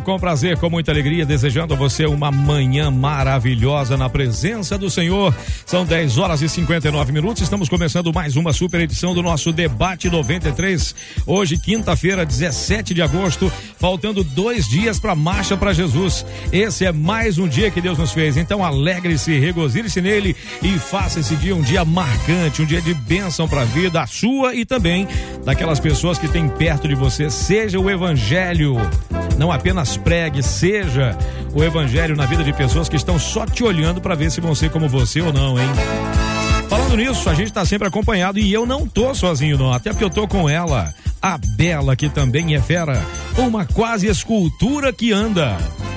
com prazer, com muita alegria, desejando a você uma manhã maravilhosa na presença do Senhor. São 10 horas e 59 minutos. Estamos começando mais uma super edição do nosso Debate 93. Hoje, quinta-feira, 17 de agosto, faltando dois dias para a Marcha para Jesus. Esse é mais um dia que Deus nos fez. Então, alegre-se, regozile-se nele e faça esse dia um dia marcante, um dia de bênção para a vida, sua e também daquelas pessoas que têm perto de você. Seja o Evangelho não apenas pregue, seja o evangelho na vida de pessoas que estão só te olhando para ver se vão ser como você ou não, hein? Falando nisso, a gente está sempre acompanhado e eu não tô sozinho não, até porque eu tô com ela, a Bela que também é fera, uma quase escultura que anda.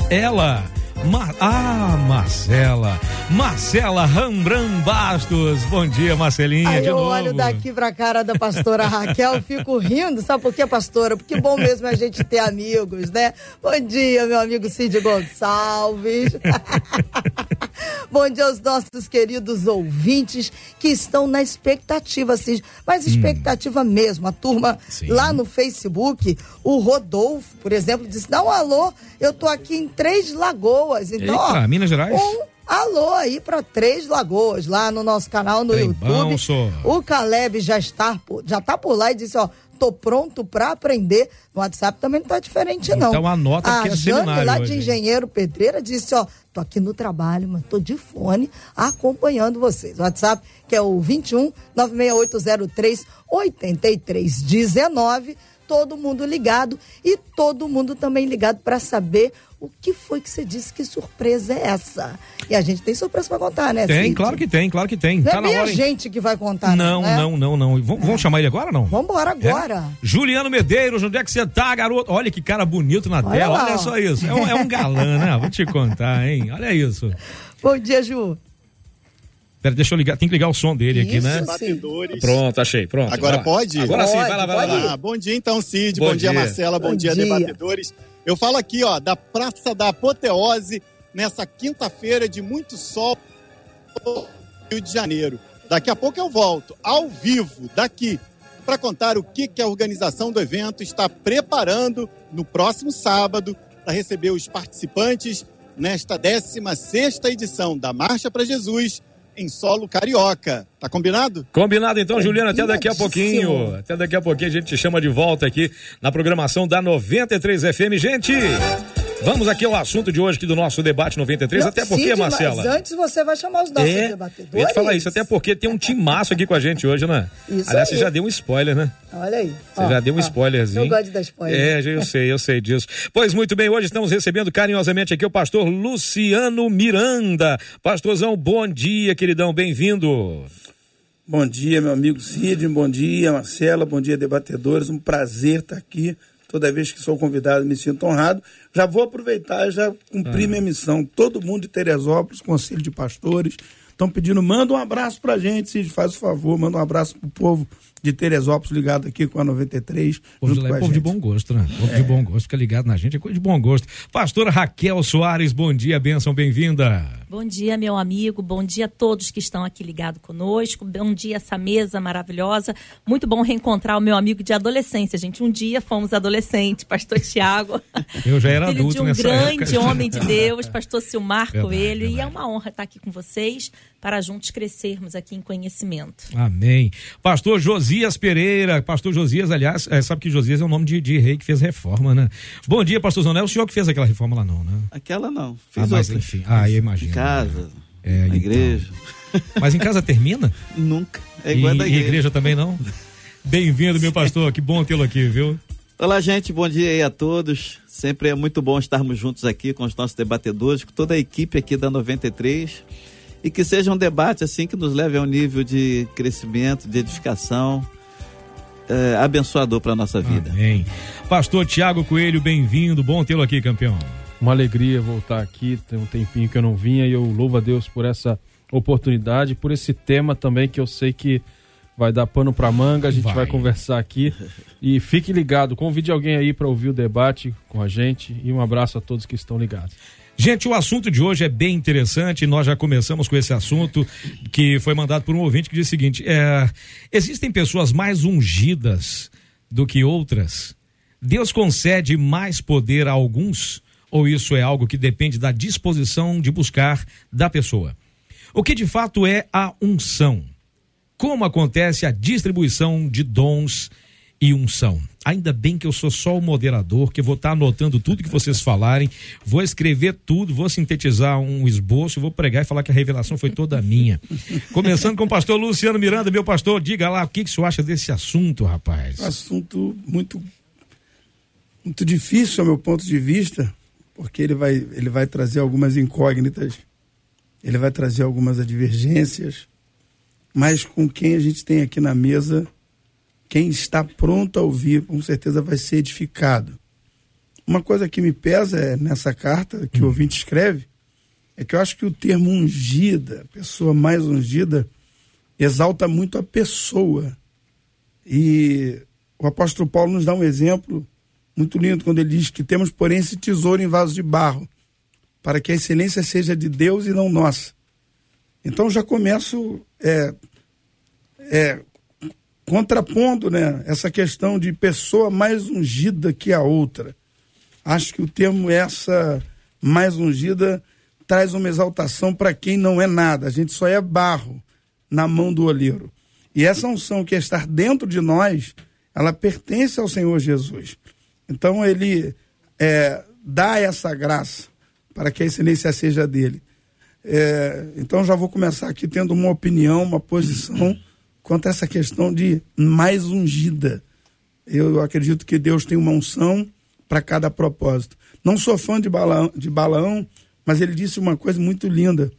Ela Mar... Ah, Marcela. Marcela Rambran Bastos. Bom dia, Marcelinha. Aí de eu novo. olho daqui pra cara da pastora Raquel, fico rindo. Sabe por quê, pastora? Porque bom mesmo é a gente ter amigos, né? Bom dia, meu amigo Cid Gonçalves. bom dia aos nossos queridos ouvintes que estão na expectativa, Cid. Mas expectativa hum. mesmo. A turma Sim. lá no Facebook, o Rodolfo, por exemplo, disse: dá um alô, eu tô aqui em Três Lagoas. Então, Eita, ó, Minas Gerais? Um alô aí para Três Lagoas, lá no nosso canal no YouTube. Bom, o Caleb já está, já tá por lá e disse, ó, tô pronto para aprender. No WhatsApp também não tá diferente, não. Então anota a que é Jane, seminário lá hoje, de Engenheiro Pedreira, disse, ó, tô aqui no trabalho, mas tô de fone acompanhando vocês. O WhatsApp que é o 21 96803 8319 todo mundo ligado e todo mundo também ligado para saber o que foi que você disse, que surpresa é essa? E a gente tem surpresa para contar, né? Tem, Cid? claro que tem, claro que tem. Não Tá é na bem a hora, gente que vai contar, Não, né? não, não, não. Vamos, vamos chamar ele agora ou não? Vamos embora agora. É? Juliano Medeiros, onde é que você tá, garoto? Olha que cara bonito na Olha tela, lá, olha ó. só isso. É um, é um galã, né? Vou te contar, hein? Olha isso. Bom dia, Ju. Pera, deixa eu ligar, tem que ligar o som dele aqui, Isso, né? sim. Batedores. Pronto, achei, pronto. Agora pode? Agora sim, Pode, vai lá, vai lá. vai lá. Ah, bom dia então, Cid. Bom Bom, dia, dia. Marcela. Bom, Bom dia, dia. debatedores. Eu falo aqui, ó, da Praça da Apoteose, nessa quinta-feira de muito sol no Rio de Janeiro. Daqui a pouco eu volto, ao vivo, daqui, para contar o que, que a organização do evento está preparando no próximo sábado para receber os participantes nesta 16ª edição da Marcha para Jesus em solo carioca. Tá combinado? Combinado então, Juliana, até daqui a pouquinho. Até daqui a pouquinho a gente te chama de volta aqui na programação da 93 FM. Gente, vamos aqui ao assunto de hoje aqui do nosso debate 93, até porque, Cid, Marcela. Mas antes você vai chamar os nossos É, debatedores. eu ia te falar isso, até porque tem um timaço aqui com a gente hoje, né? Isso Aliás, aí. você já deu um spoiler, né? Olha aí. Você já deu um spoilerzinho. Eu gosto de dar spoiler. É, eu sei, eu sei disso. Pois muito bem, hoje estamos recebendo carinhosamente aqui o pastor Luciano Miranda. Pastorzão, bom dia, queridão, bem-vindo. Bom dia, meu amigo Cid, bom dia, Marcela, bom dia, debatedores. Um prazer estar aqui. Toda vez que sou convidado, me sinto honrado. Já vou aproveitar e já cumpri minha missão. Todo mundo de Teresópolis, Conselho de Pastores, estão pedindo, manda um abraço pra gente, Cid, faz o favor, manda um abraço pro povo de Teresópolis ligado aqui com a 93. Povo, junto de, lá é a povo de gente. bom gosto, né? Povo de bom gosto, fica ligado na gente, é coisa de bom gosto. Pastora Raquel Soares, bom dia, benção, bem-vinda. Bom dia, meu amigo. Bom dia a todos que estão aqui ligados conosco. Bom dia, essa mesa maravilhosa. Muito bom reencontrar o meu amigo de adolescência, gente. Um dia fomos adolescentes, pastor Tiago. Eu já era filho adulto de um nessa grande época. homem de Deus, pastor Silmar Verdade, Coelho. E é uma honra estar aqui com vocês para juntos crescermos aqui em conhecimento. Amém. Pastor Josias Pereira, pastor Josias, aliás, é, sabe que Josias é o nome de, de rei que fez reforma, né? Bom dia, pastor Zonel, o senhor que fez aquela reforma lá não, né? Aquela não. Ah, Fiz mas outra. enfim, ah, eu imagino. Em casa, É, na então. igreja. Mas em casa termina? Nunca. É igual a e, da e igreja. igreja também não? Bem-vindo, meu pastor, que bom tê-lo aqui, viu? Olá, gente. Bom dia aí a todos. Sempre é muito bom estarmos juntos aqui com os nossos debatedores, com toda a equipe aqui da 93. E que seja um debate assim que nos leve a um nível de crescimento, de edificação, é, abençoador para a nossa vida. Amém. Pastor Tiago Coelho, bem-vindo, bom tê-lo aqui, campeão. Uma alegria voltar aqui, tem um tempinho que eu não vinha e eu louvo a Deus por essa oportunidade, por esse tema também que eu sei que vai dar pano pra manga, a gente vai, Vai. conversar aqui. E fique ligado, convide alguém aí para ouvir o debate com a gente e um abraço a todos que estão ligados. Gente, o assunto de hoje é bem interessante. Nós já começamos com esse assunto que foi mandado por um ouvinte que diz o seguinte: é, existem pessoas mais ungidas do que outras? Deus concede mais poder a alguns? Ou isso é algo que depende da disposição de buscar da pessoa? O que de fato é a unção? Como acontece a distribuição de dons e unção? Ainda bem que eu sou só o moderador, que eu vou estar anotando tudo que vocês falarem, vou escrever tudo, vou sintetizar um esboço, vou pregar e falar que a revelação foi toda minha. Começando com o pastor Luciano Miranda, meu pastor, diga lá o que, que senhor acha desse assunto, rapaz. Assunto muito, muito difícil, ao meu ponto de vista, porque ele vai, ele vai trazer algumas incógnitas, ele vai trazer algumas advergências, mas com quem a gente tem aqui na mesa, quem está pronto a ouvir, com certeza vai ser edificado. Uma coisa que me pesa é nessa carta que o ouvinte escreve, é que eu acho que o termo ungida, pessoa mais ungida, exalta muito a pessoa. E o apóstolo Paulo nos dá um exemplo muito lindo quando ele diz que temos, porém, esse tesouro em vaso de barro, para que a excelência seja de Deus e não nossa. Então já começo é, é, contrapondo né, essa questão de pessoa mais ungida que a outra. Acho que o termo essa mais ungida traz uma exaltação para quem não é nada. A gente só é barro na mão do olheiro. E essa unção que é estar dentro de nós, ela pertence ao Senhor Jesus. Então ele é, dá essa graça para que a excelência seja dele. É, então já vou começar aqui tendo uma opinião, uma posição quanto a essa questão de mais ungida. Eu acredito que Deus tem uma unção para cada propósito. Não sou fã de Balaão, de Balaão, mas ele disse uma coisa muito linda.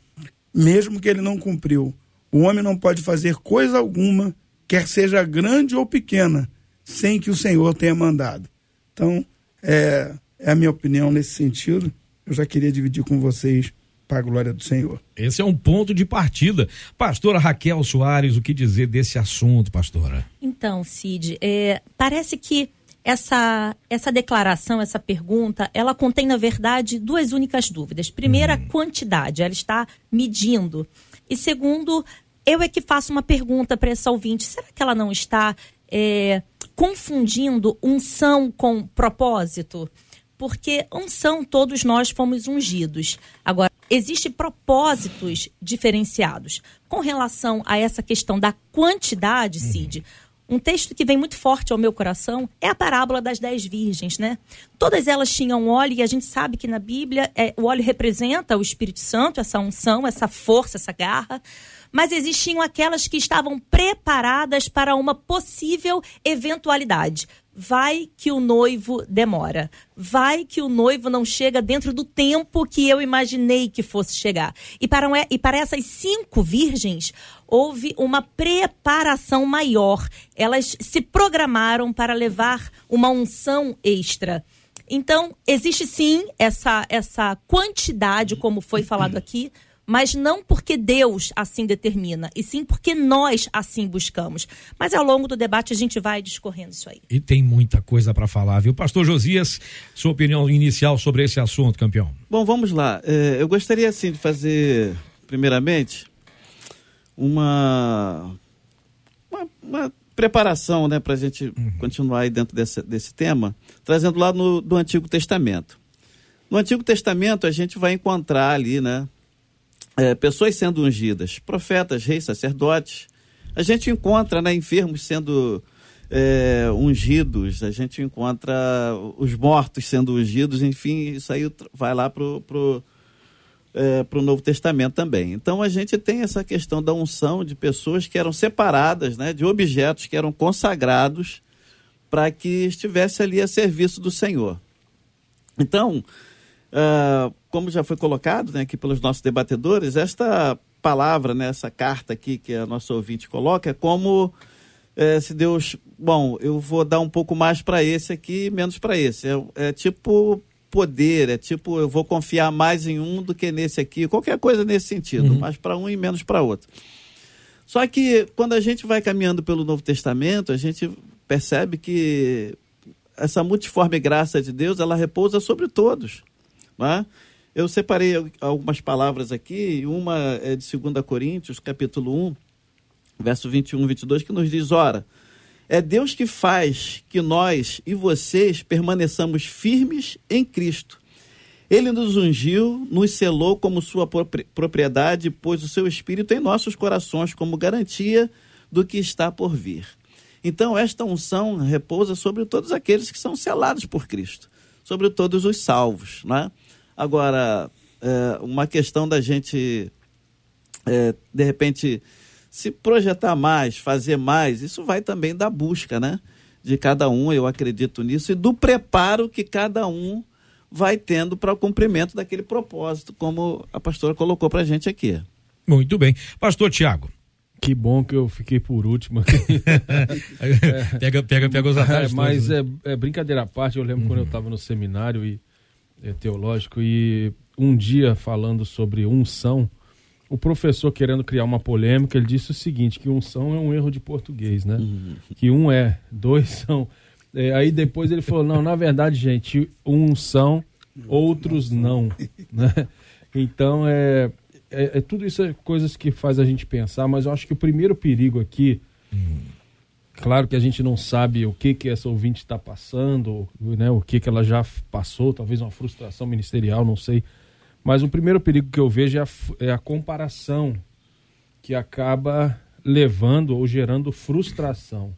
Mesmo que ele não cumpriu, o homem não pode fazer coisa alguma, quer seja grande ou pequena, sem que o Senhor tenha mandado. Então, é, é a minha opinião nesse sentido. Eu já queria dividir com vocês para a glória do Senhor. Esse é um ponto de partida. Pastora Raquel Soares, o que dizer desse assunto, pastora? Então, Cid, é, parece que essa, essa declaração, essa pergunta, ela contém, na verdade, duas únicas dúvidas. Primeiro, a quantidade, ela está medindo. E segundo, eu é que faço uma pergunta para essa ouvinte: será que ela não está é, confundindo unção com propósito? Porque unção, todos nós fomos ungidos. Agora, existem propósitos diferenciados. Com relação a essa questão da quantidade, Cid, um texto que vem muito forte ao meu coração é a parábola das dez virgens, né? Todas elas tinham óleo e a gente sabe que na Bíblia é, o óleo representa o Espírito Santo, essa unção, essa força, essa garra. Mas existiam aquelas que estavam preparadas para uma possível eventualidade. Vai que o noivo demora. Vai que o noivo não chega dentro do tempo que eu imaginei que fosse chegar. E para, e para essas cinco virgens, houve uma preparação maior. Elas se programaram para levar uma unção extra. Então, existe sim essa, essa quantidade, como foi falado aqui, mas não porque Deus assim determina, e sim porque nós assim buscamos. Mas ao longo do debate a gente vai discorrendo isso aí. E tem muita coisa para falar, viu? Pastor Josias, sua opinião inicial sobre esse assunto, campeão. Bom, vamos lá. É, eu gostaria, assim, de fazer, primeiramente, uma, uma, uma preparação, né, para a gente uhum. continuar aí dentro desse, desse tema, trazendo lá no, do Antigo Testamento. No Antigo Testamento, a gente vai encontrar ali, né, é, pessoas sendo ungidas, profetas, reis, sacerdotes. A gente encontra né, enfermos sendo é, ungidos, a gente encontra os mortos sendo ungidos, enfim, isso aí vai lá para o pro, é, pro Novo Testamento também. Então a gente tem essa questão da unção de pessoas que eram separadas, né, de objetos que eram consagrados para que estivesse ali a serviço do Senhor. Então, Uh, como já foi colocado né, aqui pelos nossos debatedores, esta palavra, né, essa carta aqui que a nossa ouvinte coloca, é como é, se Deus, bom, eu vou dar um pouco mais para esse aqui, menos para esse. É, é, tipo poder, é tipo eu vou confiar mais em um do que nesse aqui, qualquer coisa nesse sentido, uhum. mais para um e menos para outro. Só que quando a gente vai caminhando pelo Novo Testamento, a gente percebe que essa multiforme graça de Deus, ela repousa sobre todos. Não é? Eu separei algumas palavras aqui, uma é de 2 Coríntios, capítulo 1, verso 21 e 22, que nos diz, ora, é Deus que faz que nós e vocês permaneçamos firmes em Cristo. Ele nos ungiu, nos selou como sua propriedade, pôs o seu espírito em nossos corações como garantia do que está por vir. Então, esta unção repousa sobre todos aqueles que são selados por Cristo, sobre todos os salvos. Né? Agora, é, uma questão da gente, é, de repente, se projetar mais, fazer mais, isso vai também da busca, né? De cada um, eu acredito nisso, e do preparo que cada um vai tendo para o cumprimento daquele propósito, como a pastora colocou para a gente aqui. Muito bem. Pastor Tiago. Que bom que eu fiquei por último aqui. é, pega, pega, pega os atalhos. É, mas né? é, é, brincadeira à parte, eu lembro uhum. quando eu estava no seminário e, teológico e um dia falando sobre unção, o professor querendo criar uma polêmica, ele disse o seguinte, que unção é um erro de português, né? Uhum. Que um é, dois são é, aí depois ele falou: não, na verdade, gente, uns são, outros não. Né? Então, é, é, é, tudo isso é coisas que faz a gente pensar, mas eu acho que o primeiro perigo aqui. Claro que a gente não sabe o que que essa ouvinte está passando, né, o que que ela já passou, talvez uma frustração ministerial, não sei. Mas o primeiro perigo que eu vejo é a, é a comparação que acaba levando ou gerando frustração.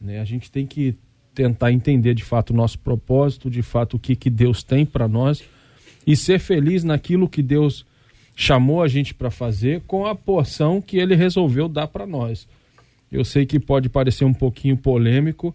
Né? A gente tem que tentar entender de fato o nosso propósito, de fato o que, que Deus tem para nós e ser feliz naquilo que Deus chamou a gente para fazer com a porção que ele resolveu dar para nós. Eu sei que pode parecer um pouquinho polêmico,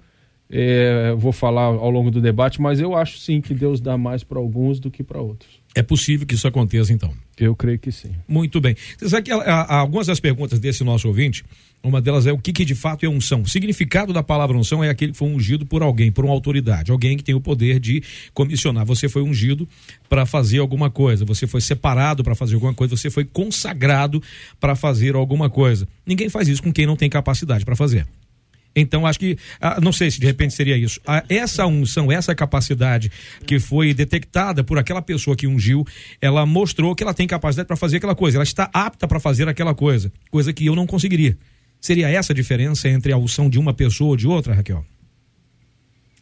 é, vou falar ao longo do debate, mas eu acho sim que Deus dá mais para alguns do que para outros. É possível que isso aconteça então? Eu creio que sim. Muito bem. Você sabe que algumas das perguntas desse nosso ouvinte, uma delas é o que, que, de fato é unção. O significado da palavra unção é aquele que foi ungido por alguém, por uma autoridade, alguém que tem o poder de comissionar. Você foi ungido para fazer alguma coisa, você foi separado para fazer alguma coisa, você foi consagrado para fazer alguma coisa. Ninguém faz isso com quem não tem capacidade para fazer. Então, acho que, ah, não sei se de repente seria isso. Ah, essa unção, essa capacidade que foi detectada por aquela pessoa que ungiu, ela mostrou que ela tem capacidade para fazer aquela coisa, ela está apta para fazer aquela coisa, coisa que eu não conseguiria. Seria essa a diferença entre a unção de uma pessoa ou de outra, Raquel?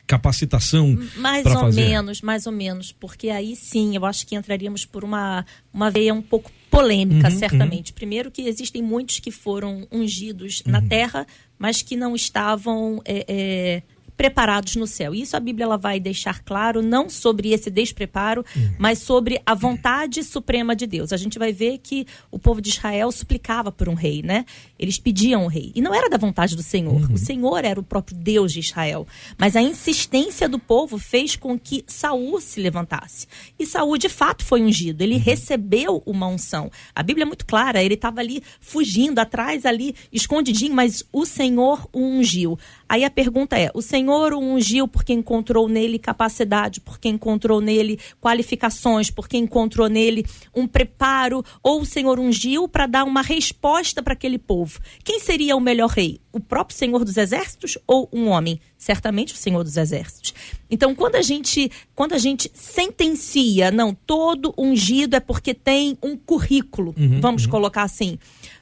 Capacitação mais ou fazer. menos, mais ou menos, porque aí sim, eu acho que entraríamos por uma uma veia um pouco polêmica, uhum, certamente. Uhum. Primeiro que existem muitos que foram ungidos uhum. na terra, mas que não estavam é, é, preparados no céu. Isso a Bíblia ela vai deixar claro, não sobre esse despreparo, uhum. mas sobre a vontade suprema de Deus. A gente vai ver que o povo de Israel suplicava por um rei, né? Eles pediam um rei. E não era da vontade do Senhor. Uhum. O Senhor era o próprio Deus de Israel. Mas a insistência do povo fez com que Saul se levantasse. E Saul, de fato, foi ungido. Ele uhum. recebeu uma unção. A Bíblia é muito clara. Ele estava ali fugindo, atrás ali, escondidinho, mas o Senhor o ungiu. Aí a pergunta é: o Senhor o ungiu porque encontrou nele capacidade, porque encontrou nele qualificações, porque encontrou nele um preparo, ou o Senhor ungiu para dar uma resposta para aquele povo? Quem seria o melhor rei? O próprio Senhor dos Exércitos ou um homem? Certamente o Senhor dos Exércitos. Então, quando a gente, quando a gente sentencia, não, todo ungido é porque tem um currículo, uhum, vamos uhum. colocar assim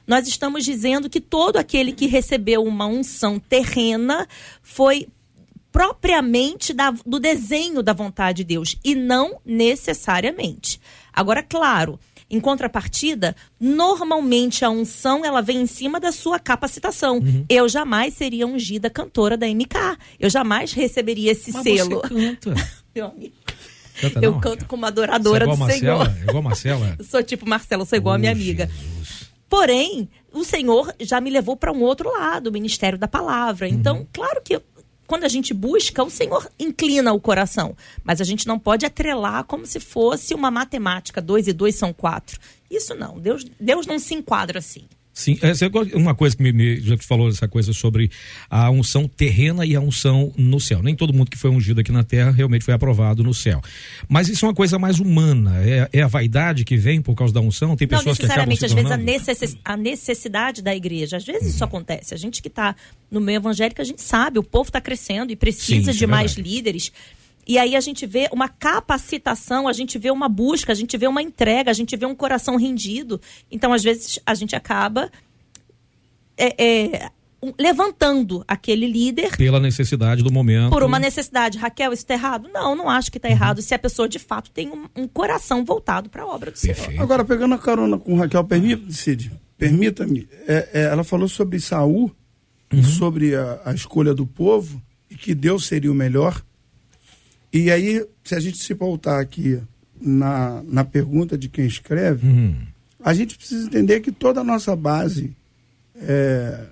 nós estamos dizendo que todo aquele que recebeu uma unção terrena foi propriamente da, do desenho da vontade de Deus e não necessariamente. Agora, claro, em contrapartida, normalmente a unção ela vem em cima da sua capacitação. Uhum. Eu jamais seria ungida cantora da MK. Eu jamais receberia esse Mas selo. Você canta. Meu amigo. Canta, eu canto como adoradora é do Senhor. É igual a Marcela? Eu sou tipo Marcela, sou igual oh, a minha amiga. Jesus. Porém, o Senhor já me levou para um outro lado, o ministério da palavra. Então, uhum. claro que quando a gente busca, o Senhor inclina o coração. Mas a gente não pode atrelar como se fosse uma matemática. Dois e dois são quatro. Isso não. Deus, Deus não se enquadra assim. Sim, essa é uma coisa que me, me, já falou essa coisa sobre a unção terrena e a unção no céu. Nem todo mundo que foi ungido aqui na terra realmente foi aprovado no céu. Mas isso é uma coisa mais humana. É, é a vaidade que vem por causa da unção. Tem pessoas que acabam se às vezes a, necess, a, necessidade da igreja. Às vezes isso acontece. A gente que está no meio evangélico, a gente sabe, o povo está crescendo e precisa Sim, de é mais líderes. E aí a gente vê uma capacitação, a gente vê uma busca, a gente vê uma entrega, a gente vê um coração rendido. Então, às vezes, a gente acaba é, é, levantando aquele líder. Pela necessidade do momento. Por uma necessidade. Raquel, isso está errado? Não, não acho que está uhum. errado. Se a pessoa de fato tem um, um coração voltado para a obra do Perfeito. Senhor. Agora, pegando a carona com Raquel, permita, Cid, permita-me. É, é, ela falou sobre Saul, uhum. sobre a, a escolha do povo e que Deus seria o melhor. E aí, se a gente se voltar aqui na, na pergunta de quem escreve, uhum. a gente precisa entender que toda a nossa base é,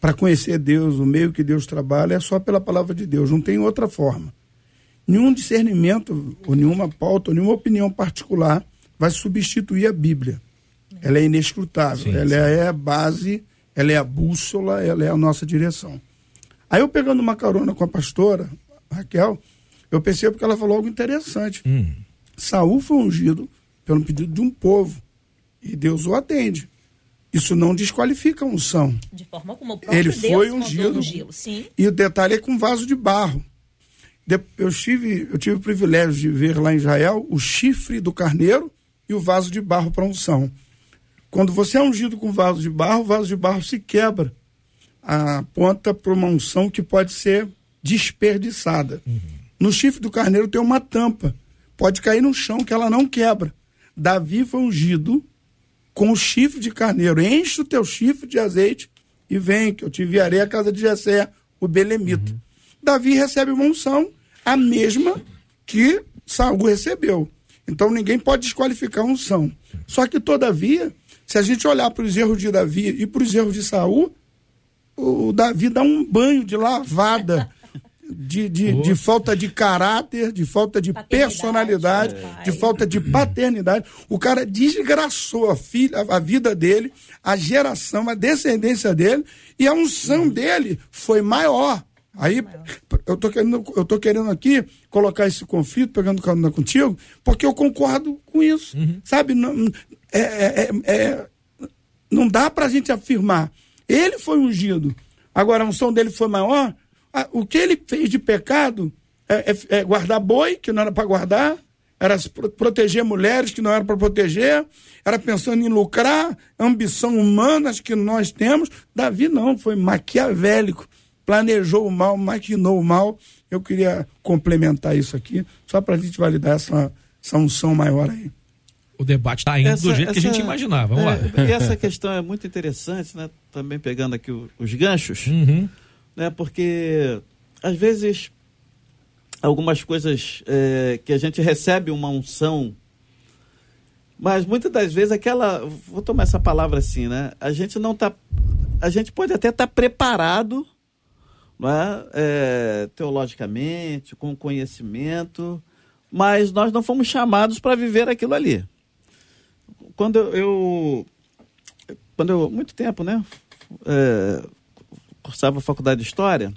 para conhecer Deus, o meio que Deus trabalha, é só pela palavra de Deus, não tem outra forma. Nenhum discernimento, ou nenhuma pauta, ou nenhuma opinião particular vai substituir a Bíblia. Ela é inescrutável, sim, ela sim. é a base, ela é a bússola, ela é a nossa direção. Aí eu pegando uma carona com a pastora, Raquel, eu percebo que ela falou algo interessante. Hum. Saul foi ungido pelo pedido de um povo e Deus o atende. Isso não desqualifica a unção. De forma alguma. O próprio Ele Deus foi ungido. sim. E o detalhe é com vaso de barro. Eu tive, eu tive o privilégio de ver lá em Israel o chifre do carneiro e o vaso de barro para unção. Quando você é ungido com vaso de barro, o vaso de barro se quebra. Aponta para uma unção que pode ser desperdiçada. Uhum. No chifre do carneiro tem uma tampa. Pode cair no chão que ela não quebra. Davi foi ungido com o chifre de carneiro. Enche o teu chifre de azeite e vem, que eu te enviarei à casa de Jessé, o belemita. Uhum. Davi recebe uma unção, a mesma que Saul recebeu. Então ninguém pode desqualificar a unção. Só que, todavia, se a gente olhar para os erros de Davi e para os erros de Saul, o Davi dá um banho de lavada de, de, de, falta de caráter, de falta de personalidade, é. de falta de paternidade. O cara desgraçou a, filha, a vida dele, a geração, a descendência dele, e a unção dele foi maior. Aí eu tô querendo, eu tô querendo aqui colocar esse conflito, pegando carona contigo, porque eu concordo com isso. Uhum. Sabe? Não, é, é, é, é não dá pra gente afirmar. Ele foi ungido. Agora a unção dele foi maior o que ele fez de pecado é, é, é guardar boi, que não era para guardar, era proteger mulheres que não era para proteger, era pensando em lucrar, ambição humana que nós temos. Davi não, foi maquiavélico, planejou o mal, maquinou o mal. Eu queria complementar isso aqui, só para a gente validar essa, essa unção maior aí. O debate está indo essa, do jeito essa, que a gente imaginava. Vamos é, lá. E essa questão é muito interessante, né? Também pegando aqui os ganchos. Uhum né? Porque às vezes algumas coisas é, que a gente recebe uma unção, mas muitas das vezes aquela, vou tomar essa palavra assim, né? A gente não tá, a gente pode até estar tá preparado, não é? teologicamente, com conhecimento, mas nós não fomos chamados para viver aquilo ali. Quando eu, quando eu muito tempo, né? É, cursava a faculdade de História,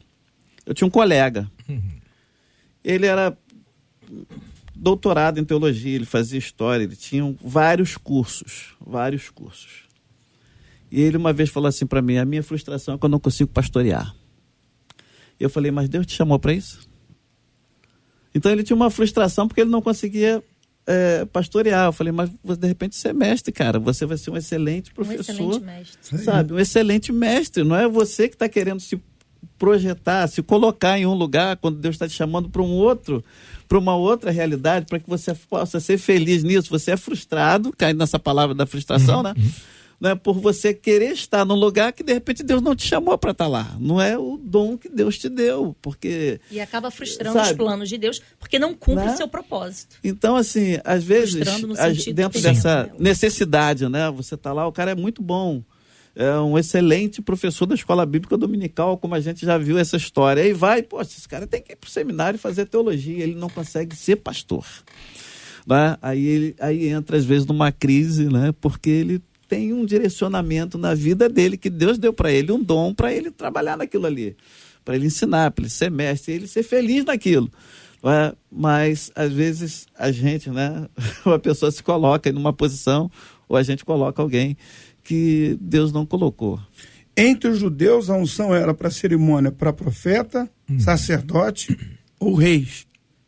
eu tinha um colega. Uhum. Ele era doutorado em teologia, ele fazia história, ele tinha vários cursos, vários cursos. E ele uma vez falou assim para mim: a minha frustração é quando eu não consigo pastorear. Eu falei: mas Deus te chamou para isso? Então ele tinha uma frustração porque ele não conseguia é, pastorear. Eu falei, mas de repente você é mestre, cara. Você vai ser um excelente professor. Um excelente mestre. Sabe? Um excelente mestre. Não é você que está querendo se projetar, se colocar em um lugar quando Deus está te chamando para um outro, para uma outra realidade, para que você possa ser feliz nisso. Você é frustrado, caindo nessa palavra da frustração, uhum. né? Né, por você querer estar num lugar que de repente Deus não te chamou para estar tá lá. Não é o dom que Deus te deu, porque e acaba frustrando sabe? os planos de Deus porque não cumpre né? o seu propósito. Então assim, às vezes dentro dessa necessidade, né, você tá lá, o cara é muito bom. É um excelente professor da escola bíblica dominical, como a gente já viu essa história. Aí vai, poxa, esse cara tem que ir para o seminário e fazer teologia, ele não consegue ser pastor. Né? Aí, ele, aí entra às vezes numa crise, né? porque ele tem um direcionamento na vida dele, que Deus deu para ele um dom para ele trabalhar naquilo ali, para ele ensinar, para ele ser mestre, ele ser feliz naquilo. É? Mas, às vezes, a gente, né, uma pessoa se coloca em uma posição, ou a gente coloca alguém que Deus não colocou. Entre os judeus, a unção era para cerimônia para profeta, uhum. sacerdote ou reis.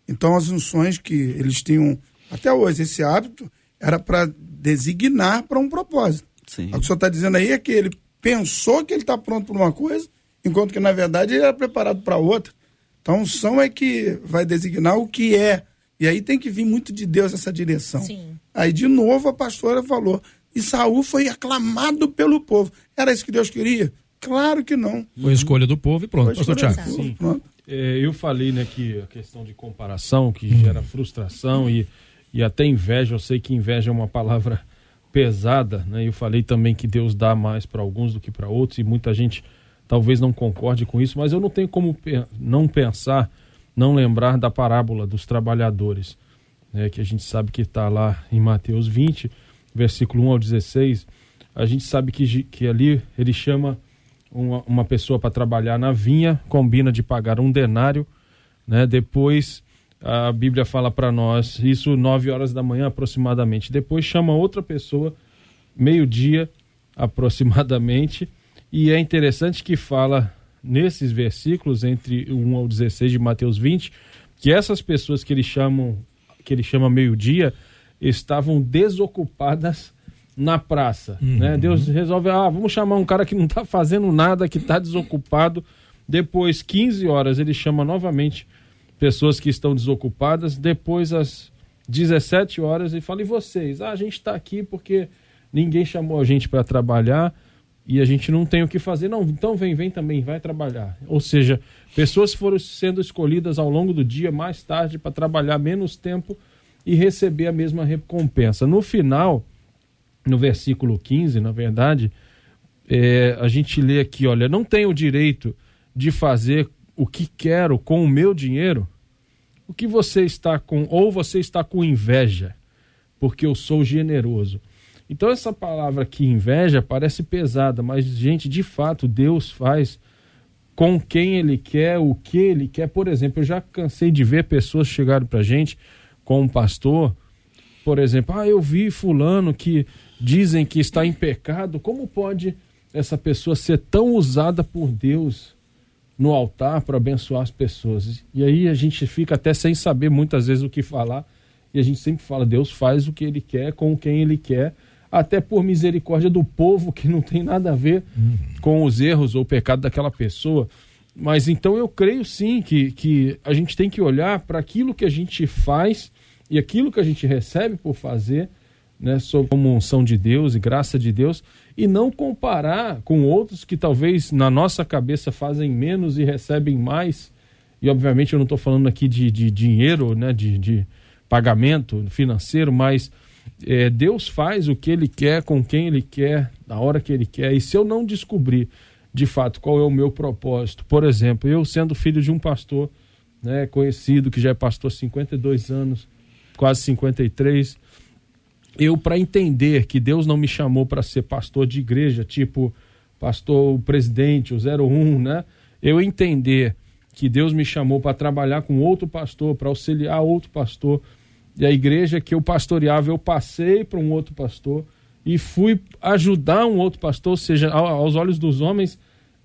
Então, as unções que eles tinham até hoje, esse hábito, era para designar para um propósito. Sim. O que o senhor está dizendo aí é que ele pensou que ele está pronto para uma coisa, enquanto que, na verdade, ele era preparado para outra. Então, a unção é que vai designar o que é. E aí tem que vir muito de Deus essa direção. Sim. Aí, de novo, a pastora falou: e Saul foi aclamado pelo povo. Era isso que Deus queria? Claro que não. Foi escolha do povo e pronto. Pastor Tiago. Sim. Pronto. É, eu falei né, que a questão de comparação, que gera frustração e, e até inveja. Eu sei que inveja é uma palavra pesada. Né? Eu falei também que Deus dá mais para alguns do que para outros e muita gente talvez não concorde com isso, mas eu não tenho como não pensar, não lembrar da parábola dos trabalhadores, né, que a gente sabe que está lá em Mateus 20 versículo 1 ao 16, a gente sabe que, que ali ele chama uma, uma pessoa para trabalhar na vinha, combina de pagar um denário, né? Depois a Bíblia fala para nós, isso nove horas da manhã aproximadamente. Depois chama outra pessoa, meio-dia aproximadamente, e é interessante que fala nesses versículos, entre 1 ao 16 de Mateus 20, que essas pessoas que ele chamam, que ele chama meio-dia, estavam desocupadas na praça. Uhum. Né? Deus resolve, ah, vamos chamar um cara que não está fazendo nada, que está desocupado. Depois, 15 horas, ele chama novamente pessoas que estão desocupadas. Depois, às 17 horas, ele fala: e vocês? Ah, a gente está aqui porque ninguém chamou a gente para trabalhar e a gente não tem o que fazer. Não, então vem, vem também, vai trabalhar. Ou seja, pessoas foram sendo escolhidas ao longo do dia, mais tarde, para trabalhar menos tempo e receber a mesma recompensa. No final, no versículo 15, na verdade, é, a gente lê aqui: olha, não tenho o direito de fazer o que quero com o meu dinheiro. O que você está com, ou você está com inveja, porque eu sou generoso. Então, essa palavra aqui, inveja, parece pesada, mas, gente, de fato, Deus faz com quem Ele quer, o que Ele quer. Por exemplo, eu já cansei de ver pessoas chegarem para gente com um pastor, por exemplo, ah, eu vi fulano que dizem que está em pecado, como pode essa pessoa ser tão usada por Deus no altar para abençoar as pessoas? E aí a gente fica até sem saber muitas vezes o que falar, e a gente sempre fala, Deus faz o que ele quer com quem ele quer, até por misericórdia do povo que não tem nada a ver uhum. com os erros ou o pecado daquela pessoa. Mas então eu creio sim que, que a gente tem que olhar para aquilo que a gente faz e aquilo que a gente recebe por fazer, né, sob como unção de Deus e graça de Deus, e não comparar com outros que talvez na nossa cabeça fazem menos e recebem mais. E obviamente eu não estou falando aqui de, de dinheiro, né, de, de pagamento financeiro, mas é, Deus faz o que Ele quer, com quem Ele quer, na hora que Ele quer. E se eu não descobrir de fato qual é o meu propósito. Por exemplo, eu sendo filho de um pastor, né, conhecido que já é pastor há 52 anos, quase 53, eu para entender que Deus não me chamou para ser pastor de igreja, tipo pastor o presidente, o 01, né? Eu entender que Deus me chamou para trabalhar com outro pastor, para auxiliar outro pastor. E a igreja que eu pastoreava, eu passei para um outro pastor e fui ajudar um outro pastor, ou seja, aos olhos dos homens,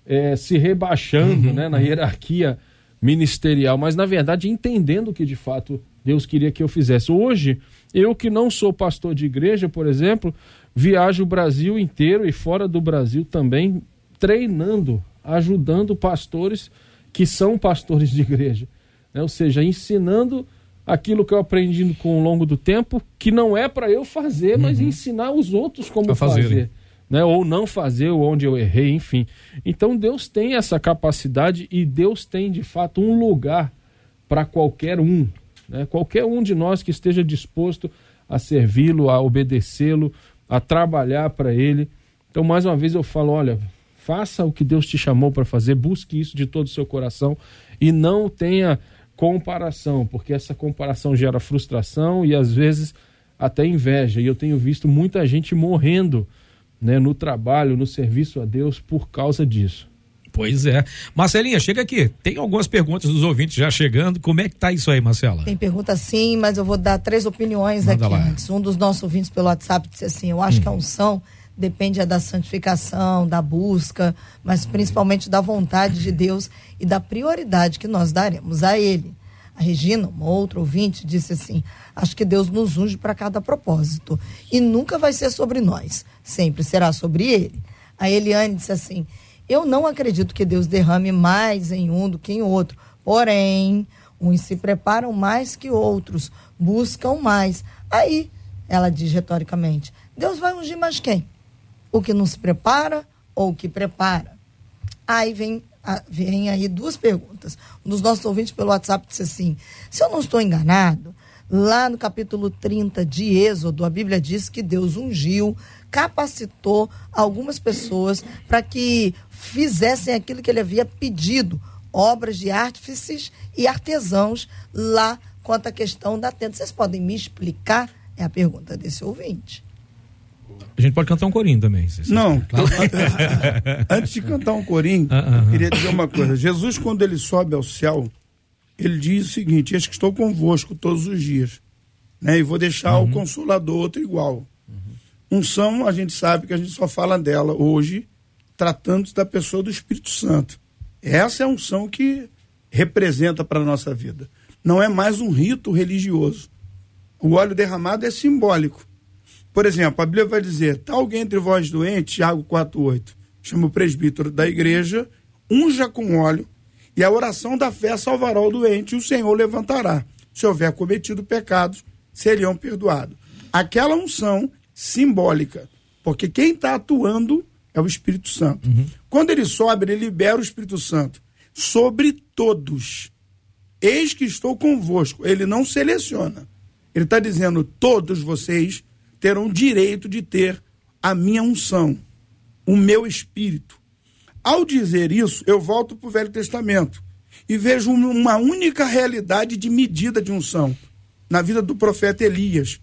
é, se rebaixando uhum, né, na hierarquia ministerial, mas na verdade entendendo o que de fato Deus queria que eu fizesse. Hoje, eu que não sou pastor de igreja, por exemplo, viajo o Brasil inteiro e fora do Brasil também, treinando, ajudando pastores que são pastores de igreja. Né? Ou seja, ensinando aquilo que eu aprendi com o longo do tempo, que não é para eu fazer, uhum. mas ensinar os outros como fazer. fazer né? ou não fazer onde eu errei, enfim. Então Deus tem essa capacidade e Deus tem de fato um lugar para qualquer um. Né? Qualquer um de nós que esteja disposto a servi-lo, a obedecê-lo, a trabalhar para ele. Então, mais uma vez eu falo: olha, faça o que Deus te chamou para fazer, busque isso de todo o seu coração e não tenha comparação, porque essa comparação gera frustração e às vezes até inveja. E eu tenho visto muita gente morrendo né, no trabalho, no serviço a Deus por causa disso. Pois é. Marcelinha, chega aqui. Tem algumas perguntas dos ouvintes já chegando. Como é que tá isso aí, Marcela? Tem pergunta sim, mas eu vou dar três opiniões Manda aqui lá. antes. Um dos nossos ouvintes pelo WhatsApp disse assim: Eu acho hum. que a unção depende da santificação, da busca, mas principalmente da vontade de Deus e da prioridade que nós daremos a Ele. A Regina, uma outra ouvinte, disse assim: Acho que Deus nos unge para cada propósito. E nunca vai ser sobre nós, sempre será sobre Ele. A Eliane disse assim: Eu não acredito que Deus derrame mais em um do que em outro. Porém, uns se preparam mais que outros, buscam mais. Aí, ela diz retoricamente: Deus vai ungir mais quem? O que não se prepara ou o que prepara? Aí vem vem aí duas perguntas. Um dos nossos ouvintes pelo WhatsApp disse assim: se eu não estou enganado, lá no capítulo 30 de Êxodo, a Bíblia diz que Deus ungiu, capacitou algumas pessoas para que fizessem aquilo que ele havia pedido, obras de artífices e artesãos lá quanto à questão da tenda. Vocês podem me explicar? É a pergunta desse ouvinte. A gente pode cantar um corinho também. Não, antes de cantar um corinho, uh -huh. queria dizer uma coisa. Jesus, quando ele sobe ao céu, ele diz o seguinte: Eis que estou convosco todos os dias. Né? E vou deixar uh -huh. o consolador outro igual. Uh -huh. Unção, a gente sabe que a gente só fala dela hoje, tratando da pessoa do Espírito Santo. Essa é a unção que representa para a nossa vida. Não é mais um rito religioso. O óleo derramado é simbólico. Por exemplo, a Bíblia vai dizer: está alguém entre vós doente, Tiago 4,8, chama o presbítero da igreja, unja com óleo, e a oração da fé salvará o doente, e o Senhor levantará. Se houver cometido pecados, seriam perdoados. Aquela unção simbólica, porque quem está atuando é o Espírito Santo. Uhum. Quando ele sobe, ele libera o Espírito Santo sobre todos. Eis que estou convosco. Ele não seleciona. Ele está dizendo: todos vocês terão direito de ter a minha unção, o meu espírito. Ao dizer isso, eu volto para o Velho Testamento e vejo uma única realidade de medida de unção na vida do profeta Elias,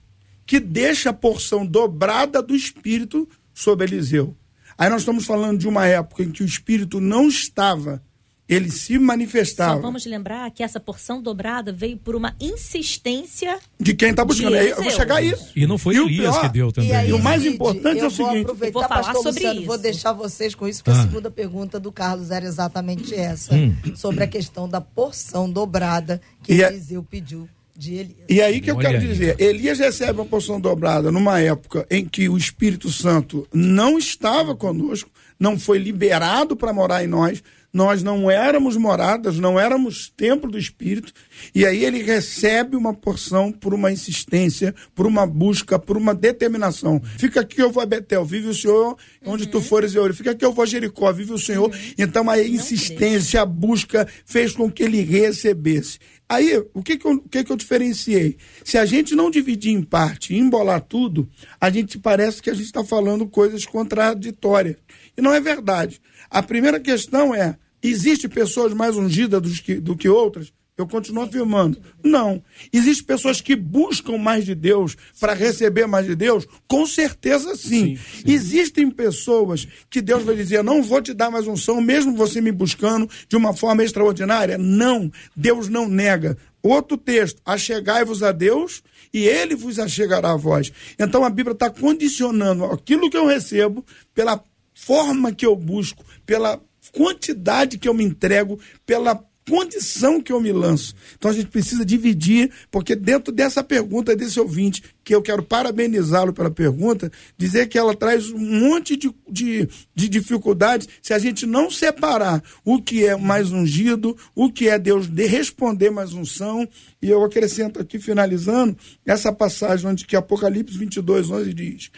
que deixa a porção dobrada do espírito sobre Eliseu. Aí nós estamos falando de uma época em que o espírito não estava ele se manifestava. Só vamos lembrar que essa porção dobrada veio por uma insistência de quem está buscando. Eu vou chegar aí. E não foi e Elias pior, que deu também. E, aí, e o mais importante é o seguinte: eu vou falar sobre Luciano, isso. Vou deixar vocês com isso, porque ah. a segunda pergunta do Carlos era exatamente essa, hum. sobre a questão da porção dobrada que e Eliseu é... pediu. De Elias. E aí que eu Olha quero aí. dizer, Elias recebe uma porção dobrada numa época em que o Espírito Santo não estava conosco, não foi liberado para morar em nós, nós não éramos moradas, não éramos templo do Espírito, e aí ele recebe uma porção por uma insistência, por uma busca, por uma determinação. Fica aqui, eu vou a Betel, vive o Senhor, onde uhum. tu fores eu. Fica aqui, eu vou a Jericó, vive o Senhor. Uhum. Então a insistência, a busca fez com que ele recebesse. Aí, o que que, eu, o que que eu diferenciei? Se a gente não dividir em parte e embolar tudo, a gente parece que a gente está falando coisas contraditórias. E não é verdade. A primeira questão é: Existem pessoas mais ungidas que, do que outras? Eu continuo afirmando. Não. Existem pessoas que buscam mais de Deus para receber mais de Deus? Com certeza sim. sim, sim. Existem pessoas que Deus vai dizer: não vou te dar mais unção, mesmo você me buscando de uma forma extraordinária? Não. Deus não nega. Outro texto: achegai-vos a Deus e ele vos achegará a vós. Então a Bíblia está condicionando aquilo que eu recebo pela forma que eu busco, pela quantidade que eu me entrego, pela condição que eu me lanço. Então a gente precisa dividir, porque dentro dessa pergunta desse ouvinte, que eu quero parabenizá-lo pela pergunta, dizer que ela traz um monte de, de, de, dificuldades se a gente não separar o que é mais ungido, o que é Deus de responder mais unção. E eu acrescento aqui, finalizando, essa passagem onde que Apocalipse 22, 11 diz: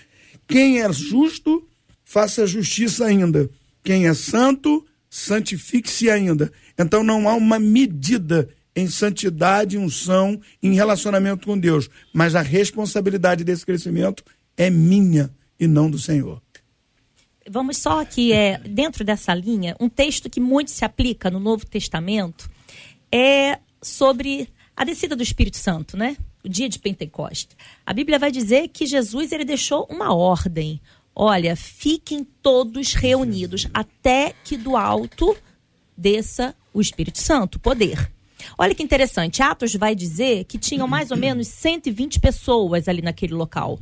Quem é justo, faça justiça ainda quem é santo, santifique-se ainda. Então não há uma medida em santidade, unção, em relacionamento com Deus. Mas a responsabilidade desse crescimento é minha e não do Senhor. Vamos só aqui, é, dentro dessa linha, um texto que muito se aplica no Novo Testamento é sobre a descida do Espírito Santo, né? O dia de Pentecostes. A Bíblia vai dizer que Jesus ele deixou uma ordem, olha, fiquem todos reunidos até que do alto desça o Espírito Santo, poder. Olha que interessante, Atos vai dizer que tinham mais ou menos 120 pessoas ali naquele local.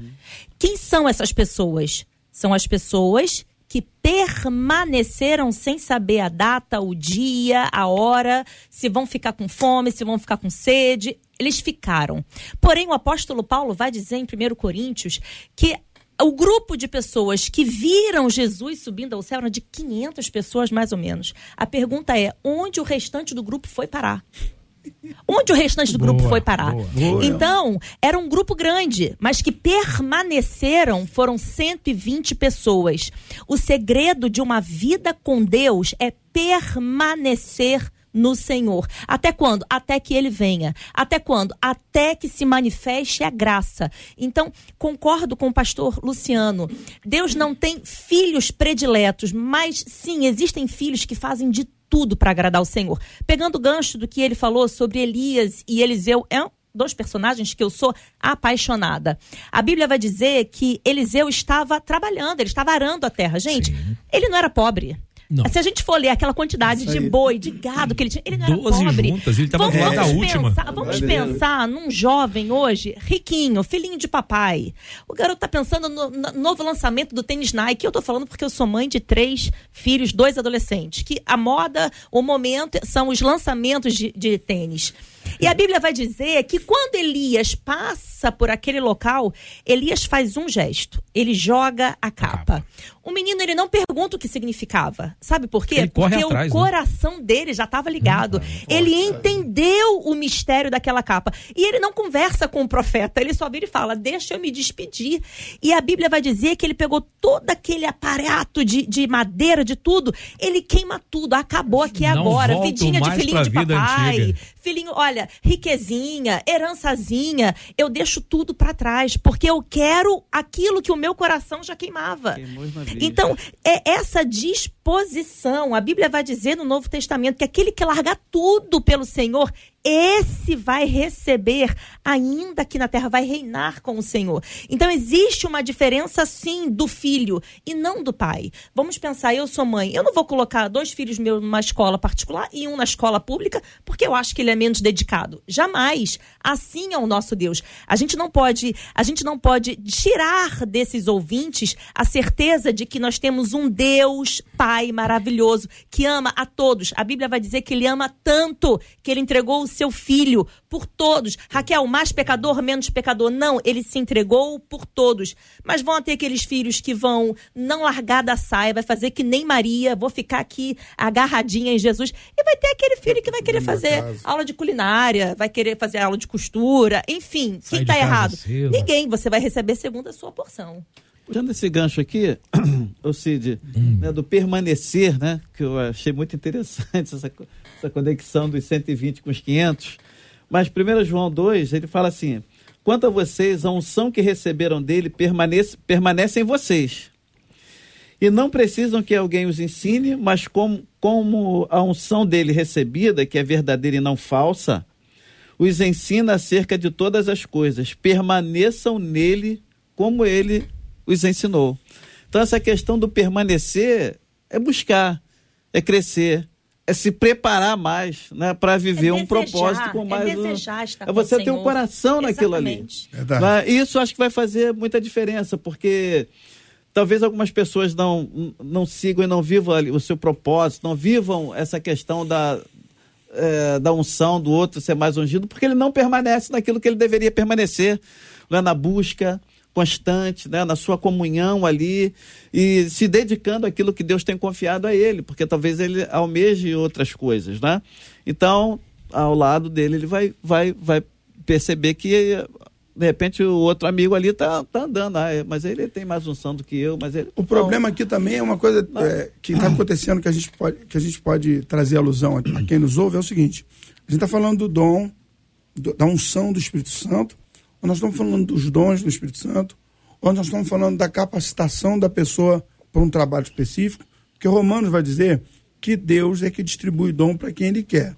Quem são essas pessoas? São as pessoas que permaneceram sem saber a data, o dia, a hora, se vão ficar com fome, se vão ficar com sede. Eles ficaram. Porém, o apóstolo Paulo vai dizer em 1 Coríntios que o grupo de pessoas que viram Jesus subindo ao céu era de 500 pessoas, mais ou menos. A pergunta é: onde o restante do grupo foi parar? Onde o restante do grupo Boa, foi parar? boa. Boa. Então, era um grupo grande, mas que permaneceram foram 120 pessoas. O segredo de uma vida com Deus é permanecer no Senhor. Até quando? Até que ele venha. Até quando? Até que se manifeste a graça. Então, concordo com o pastor Luciano. Deus não tem filhos prediletos, mas sim, existem filhos que fazem de tudo para agradar o Senhor. Pegando o gancho do que ele falou sobre Elias e Eliseu, é um dois personagens que eu sou apaixonada. A Bíblia vai dizer que Eliseu estava trabalhando, ele estava arando a terra. Gente, ele não era pobre. Não. Se a gente for ler aquela quantidade de boi, de gado que ele tinha, ele não era Doze pobre. juntas, ele tava vamos, falando da vamos última. Pensar, vamos pensar num jovem hoje, riquinho, filhinho de papai. O garoto tá pensando no, no novo lançamento do tênis Nike. Eu tô falando porque eu sou mãe de três filhos, dois adolescentes. Que a moda, o momento, são os lançamentos de, de tênis. E a Bíblia vai dizer que quando Elias passa por aquele local, Elias faz um gesto. Ele joga a capa. O menino ele não pergunta o que significava. Sabe por quê? Ele Porque atrás, o né? coração dele já estava ligado. ele entendeu o mistério daquela capa. E ele não conversa com o profeta, ele só vira e fala: Deixa eu me despedir. E a Bíblia vai dizer que ele pegou todo aquele aparato de, de madeira, de tudo, ele queima tudo, acabou aqui Não agora. Vidinha de filhinho de papai, antiga. Filhinho, olha, riquezinha, herançazinha, eu deixo tudo pra trás, porque eu quero aquilo que o meu coração já queimava. Então, é essa disposição. A Bíblia vai dizer no Novo Testamento que aquele que largar tudo pelo Senhor, esse vai receber, ainda aqui na terra, vai reinar com o Senhor. Então, existe uma diferença, sim, do filho e não do pai. Vamos pensar, eu sou mãe, eu não vou colocar dois filhos meus numa escola particular e um na escola pública, porque eu acho que ele é menos dedicado. Jamais. Assim é o nosso Deus. A gente não pode, a gente não pode tirar desses ouvintes a certeza de que nós temos um Deus Pai maravilhoso que ama a todos. A Bíblia vai dizer que ele ama tanto que ele entregou o seu filho por todos. Raquel, mais pecador, menos pecador. Não, ele se entregou por todos. Mas vão ter aqueles filhos que vão não largar da saia, vai fazer que nem Maria, vou ficar aqui agarradinha em Jesus. E vai ter aquele filho que vai querer fazer casa. aula de culinária, vai querer fazer aula de costura, enfim. Sai Quem tá casa errado? cedo. Ninguém. Você vai receber segundo a sua porção. Puxando esse gancho aqui, ô Cid, Hum. né, do permanecer, né? Que eu achei muito interessante essa, co- essa conexão dos 120 com os 500. Mas 1 João 2, ele fala assim: quanto a vocês, a unção que receberam dele permanece, permanece em vocês. E não precisam que alguém os ensine, mas como, como a unção dele recebida, que é verdadeira e não falsa, os ensina acerca de todas as coisas. Permaneçam nele como ele os ensinou. Então, essa questão do permanecer é buscar, é crescer, é se preparar mais né, para viver É um desejar, propósito com é mais um. desejar estar É com o você ter um coração naquilo ali. Exatamente. Verdade. Né? Isso acho que vai fazer muita diferença, porque talvez algumas pessoas não, não sigam e não vivam ali o seu propósito, não vivam essa questão da, eh, da unção do outro ser mais ungido, porque ele não permanece naquilo que ele deveria permanecer, né? na busca constante, né? na sua comunhão ali e se dedicando àquilo que Deus tem confiado a ele, porque talvez ele almeje outras coisas, né? Então, ao lado dele, ele vai, vai, vai perceber que de repente o outro amigo ali tá, tá andando, ah, é, mas ele tem mais unção do que eu, mas ele O problema aqui também é uma coisa é, que está acontecendo que a, gente pode, que a gente pode trazer alusão a, a quem nos ouve, é o seguinte. A gente está falando do dom, do- da unção do Espírito Santo, ou nós estamos falando dos dons do Espírito Santo, ou nós estamos falando da capacitação da pessoa para um trabalho específico, porque Romanos vai dizer que Deus é que distribui dom para quem Ele quer.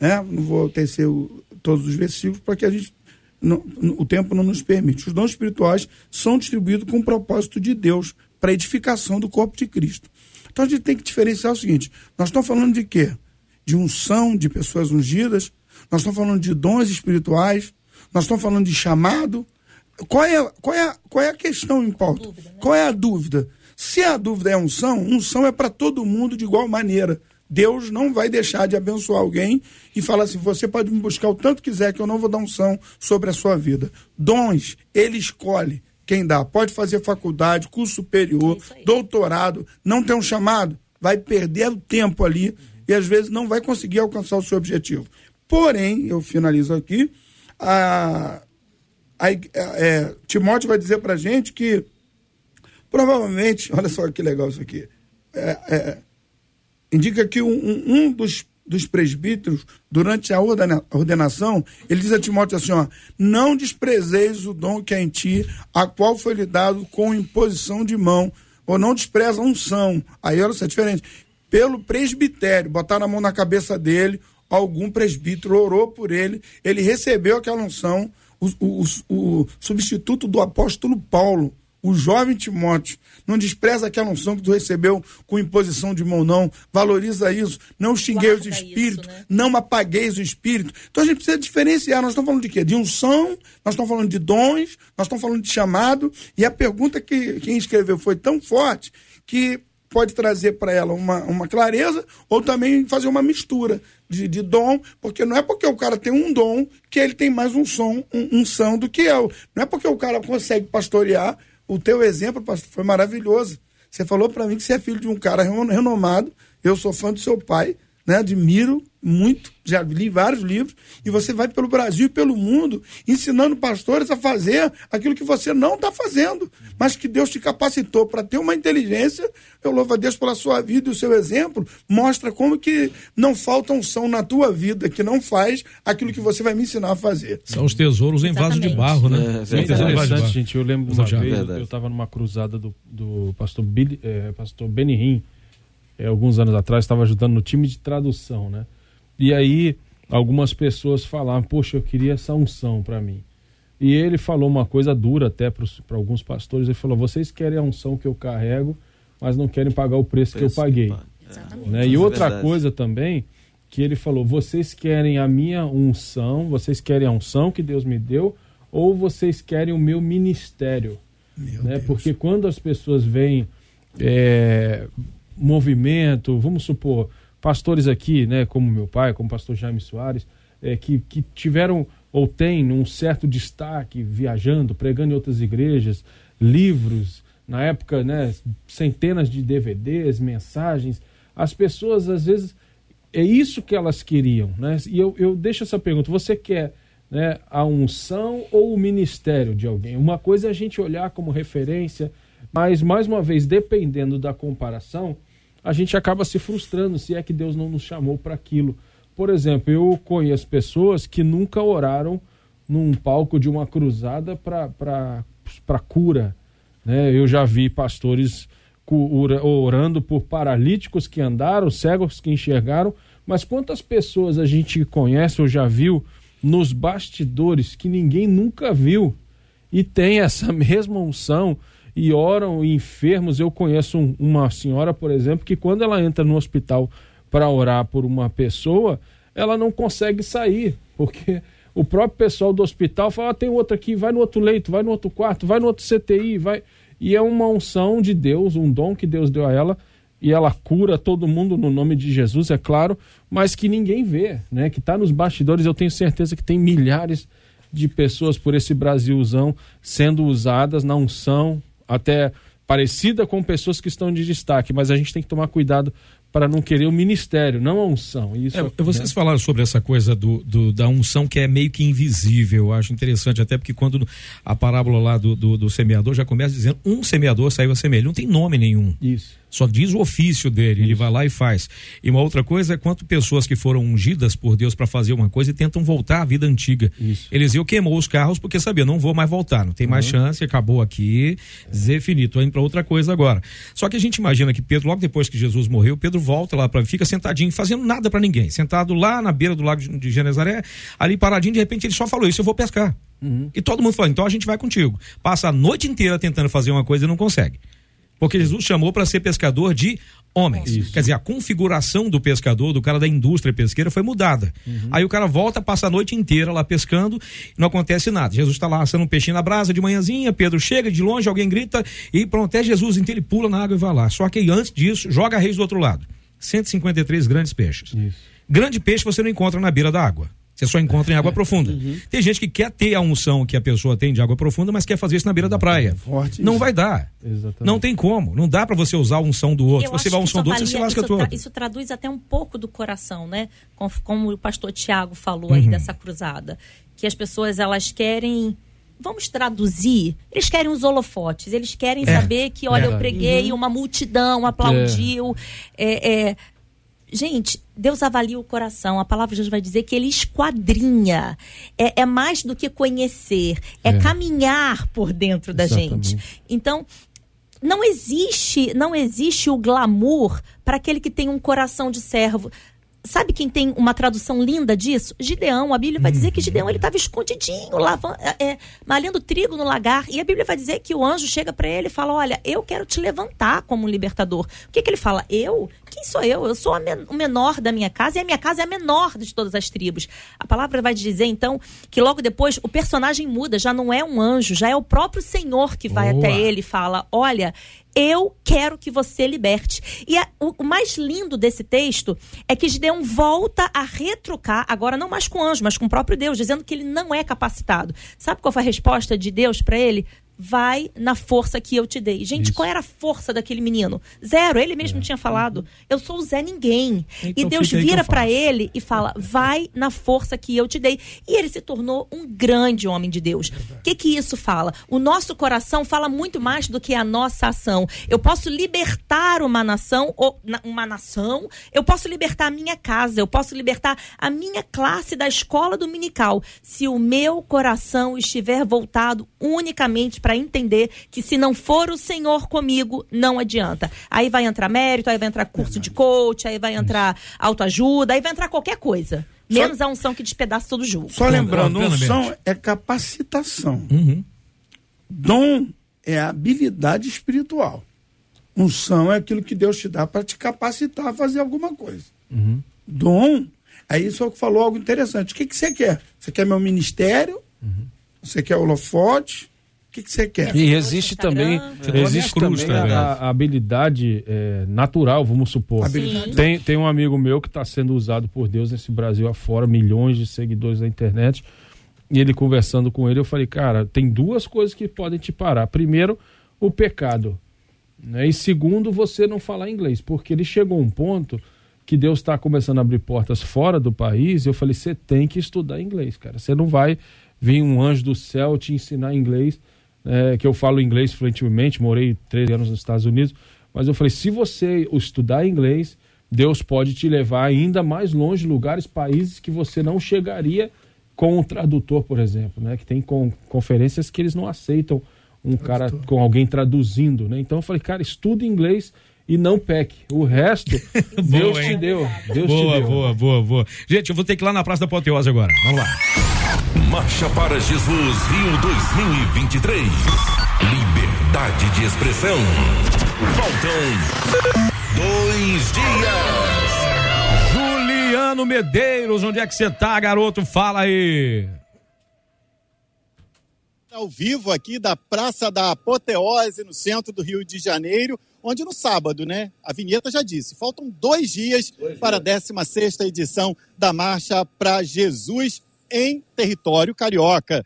Né? Não vou tecer o- todos os versículos para que a gente não- o tempo não nos permite. Os dons espirituais são distribuídos com o propósito de Deus para edificação do corpo de Cristo. Então a gente tem que diferenciar o seguinte: nós estamos falando de quê? De unção de pessoas ungidas, nós estamos falando de dons espirituais, nós estamos falando de chamado. Qual é, qual é, qual é a questão em pauta? Dúvida, né? Qual é a dúvida? Se a dúvida é unção, unção é para todo mundo de igual maneira. Deus não vai deixar de abençoar alguém e falar assim: você pode me buscar o tanto quiser, que eu não vou dar unção sobre a sua vida. Dons, ele escolhe quem dá. Pode fazer faculdade, curso superior, é doutorado, não tem um chamado, vai perder o tempo ali e às vezes não vai conseguir alcançar o seu objetivo. Porém, eu finalizo aqui, a, a, é, Timóteo vai dizer para gente que provavelmente, olha só que legal isso aqui, é, é, indica que um, um dos, dos presbíteros, durante a ordenação, ele diz a Timóteo assim: ó, não desprezeis o dom que é em ti, a qual foi lhe dado com imposição de mão, ou não despreza a unção. Aí olha só, é diferente. Pelo presbitério, botaram a mão na cabeça dele, algum presbítero orou por ele, ele recebeu aquela unção, o, o, o substituto do apóstolo Paulo o jovem Timóteo. Não despreza aquela unção que tu recebeu com imposição de mão, não. Valoriza isso. Não xinguei os espíritos. Né? Não apagueis o espírito. Então a gente precisa diferenciar. Nós estamos falando de quê? De unção, nós estamos falando de dons, nós estamos falando de chamado. E a pergunta que quem escreveu foi tão forte que pode trazer para ela uma, uma clareza ou também fazer uma mistura de, de, dom, porque não é porque o cara tem um dom que ele tem mais um som, um, unção do que eu. Não é porque o cara consegue pastorear o teu exemplo, pastor, foi maravilhoso. Você falou para mim que você é filho de um cara renomado. Eu sou fã do seu pai, né? Admiro muito, já li vários livros, e você vai pelo Brasil e pelo mundo ensinando pastores a fazer aquilo que você não está fazendo, mas que Deus te capacitou para ter uma inteligência. Eu louvo a Deus pela sua vida e o seu exemplo. Mostra como que não falta unção na tua vida, que não faz aquilo que você vai me ensinar a fazer. São os tesouros em vaso de barro, né? É, é interessante, gente. Eu lembro uma vez, eu estava numa cruzada do, do pastor, Billy, é, pastor Benny é, alguns anos atrás, estava ajudando no time de tradução, né? E aí algumas pessoas falavam, poxa, eu queria essa unção para mim. E ele falou uma coisa dura até para alguns pastores. Ele falou: vocês querem a unção que eu carrego, mas não querem pagar o preço, preço que eu paguei. É. Né? E outra é coisa também que ele falou: vocês querem a minha unção, vocês querem a unção que Deus me deu, ou vocês querem o meu ministério? Meu né? Porque quando as pessoas veem é, movimento, vamos supor, pastores aqui, né, como meu pai, como o pastor Jaime Soares, é, que, que tiveram ou têm um certo destaque viajando, pregando em outras igrejas, livros, na época, né, centenas de DVDs, mensagens. As pessoas, às vezes, é isso que elas queriam. Né? E eu, eu deixo essa pergunta: você quer né, a unção ou o ministério de alguém? Uma coisa é a gente olhar como referência, mas, mais uma vez, dependendo da comparação, a gente acaba se frustrando se é que Deus não nos chamou para aquilo. Por exemplo, eu conheço pessoas que nunca oraram num palco de uma cruzada para cura. Né? Eu já vi pastores orando por paralíticos que andaram, cegos que enxergaram, mas quantas pessoas a gente conhece ou já viu nos bastidores que ninguém nunca viu e tem essa mesma unção e oram enfermos. Eu conheço um, uma senhora, por exemplo, que quando ela entra no hospital para orar por uma pessoa, ela não consegue sair, porque o próprio pessoal do hospital fala: ah, tem outro aqui, vai no outro leito, vai no outro quarto, vai no outro CTI, vai. E é uma unção de Deus, um dom que Deus deu a ela, e ela cura todo mundo no nome de Jesus, é claro, mas que ninguém vê, né? Que está nos bastidores. Eu tenho certeza que tem milhares de pessoas por esse Brasilzão sendo usadas na unção, até parecida com pessoas que estão de destaque, mas a gente tem que tomar cuidado para não querer o ministério, não a unção. Isso, é, vocês né? falaram sobre essa coisa do, do, da unção que é meio que invisível. Eu acho interessante, até porque quando a parábola lá do, do, do semeador já começa dizendo um semeador saiu a. Ele não tem nome nenhum. Isso. Só diz o ofício dele, ele vai lá e faz. E uma outra coisa é quanto pessoas que foram ungidas por Deus para fazer uma coisa e tentam voltar à vida antiga. Isso. Eliseu queimou os carros porque sabia, não vou mais voltar, não tem mais uhum. chance, acabou aqui, dizer finito, indo para outra coisa agora. Só que a gente imagina que Pedro, logo depois que Jesus morreu, Pedro volta lá para fica sentadinho, fazendo nada para ninguém, sentado lá na beira do lago de Genezaré, ali paradinho, de repente ele só falou isso, eu vou pescar. Uhum. E todo mundo falou, então a gente vai contigo. Passa a noite inteira tentando fazer uma coisa e não consegue. Porque Jesus chamou para ser pescador de homens. Isso. Quer dizer, a configuração do pescador, do cara da indústria pesqueira, foi mudada. Uhum. Aí o cara volta, passa a noite inteira lá pescando, não acontece nada. Jesus está lá assando um peixinho na brasa de manhãzinha, Pedro chega de longe, alguém grita e pronto, é Jesus. Então ele pula na água e vai lá. Só que antes disso, joga a reis do outro lado. 153 grandes peixes. Isso. Grande peixe você não encontra na beira da água. Você só encontra em água é. profunda. Uhum. Tem gente que quer ter a unção que a pessoa tem de água profunda, mas quer fazer isso na beira da praia. Forte não isso. vai dar. Exatamente. Não tem como. Não dá para você usar a unção do outro. Eu você vai a unção do outro, você se lasca isso todo. Tra isso traduz até um pouco do coração, né? Como, como o pastor Tiago falou uhum. aí dessa cruzada. Que as pessoas, elas querem vamos traduzir, eles querem os holofotes, eles querem é, saber que, olha, é. eu preguei, uhum. uma multidão aplaudiu. É. Gente, Deus avalia o coração. A palavra de Deus vai dizer que ele esquadrinha. É, é mais do que conhecer, é, é. caminhar por dentro da Exatamente. gente. Então, não existe, não existe o glamour para aquele que tem um coração de servo. Sabe quem tem uma tradução linda disso? Gideão. A Bíblia vai dizer que uhum. Gideão ele estava escondidinho, lavando, é, é, malhando trigo no lagar. E a Bíblia vai dizer que o anjo chega para ele e fala: Olha, eu quero te levantar como um libertador. O que, que ele fala? Eu? Quem sou eu? Eu sou men o menor da minha casa e a minha casa é a menor de todas as tribos. A palavra vai dizer, então, que logo depois o personagem muda, já não é um anjo, já é o próprio Senhor que vai Boa. até ele e fala: Olha, eu quero que você liberte. E a, o, o, mais lindo desse texto é que Gideão volta a retrucar, agora não mais com anjo, mas com o próprio Deus, dizendo que ele não é capacitado. Sabe qual foi a resposta de Deus para ele? Vai na força que eu te dei. Gente, Isso. qual era a força daquele menino? Zero. Ele mesmo é. tinha falado: Eu sou o Zé Ninguém. Então, e Deus vira para ele e fala: Vai na força que eu te dei. E ele se tornou um grande homem de Deus. O que, que isso fala? O nosso coração fala muito mais do que a nossa ação. Eu posso libertar uma nação, ou uma nação, eu posso libertar a minha casa, eu posso libertar a minha classe da escola dominical, se o meu coração estiver voltado unicamente para entender que se não for o Senhor comigo, não adianta. Aí vai entrar mérito, aí vai entrar curso de coach, aí vai entrar autoajuda, aí vai entrar qualquer coisa. Menos só, a unção que despedaça todo o jogo. Só lembrando, unção é capacitação. Uhum. Dom é habilidade espiritual. Unção é aquilo que Deus te dá para te capacitar a fazer alguma coisa. Uhum. Dom, aí só que falou algo interessante. O que, que você quer? Você quer meu ministério? Uhum. Você quer holofote? Que, que você quer? E existe também, existe também a, a habilidade é, natural, vamos supor. Tem, tem um amigo meu que está sendo usado por Deus nesse Brasil afora, milhões de seguidores na internet. E ele conversando com ele, eu falei, cara, tem duas coisas que podem te parar. Primeiro, o pecado. Né? E segundo, você não falar inglês. Porque ele chegou a um ponto que Deus está começando a abrir portas fora do país. E eu falei, você tem que estudar inglês, cara. Você não vai vir um anjo do céu te ensinar inglês é, que eu falo inglês fluentemente, morei três anos nos Estados Unidos, mas eu falei, se você estudar inglês, Deus pode te levar ainda mais longe, lugares, países que você não chegaria com um tradutor, por exemplo, né? Que tem com, conferências que eles não aceitam um cara com alguém traduzindo, né? Então eu falei, cara, estuda inglês e não peque. O resto, Deus te deu. Deus boa, te deu. boa, boa, boa. Gente, eu vou ter que ir lá na Praça da Apoteose agora. Vamos lá. Marcha para Jesus Rio 2023. Liberdade de expressão. Faltam dois dias. Juliano Medeiros, onde é que você tá, garoto? Fala aí. Ao vivo aqui da Praça da Apoteose, no centro do Rio de Janeiro, onde no sábado, né? A vinheta já disse, faltam dois dias dois para dias. a 16 edição da Marcha para Jesus em território carioca.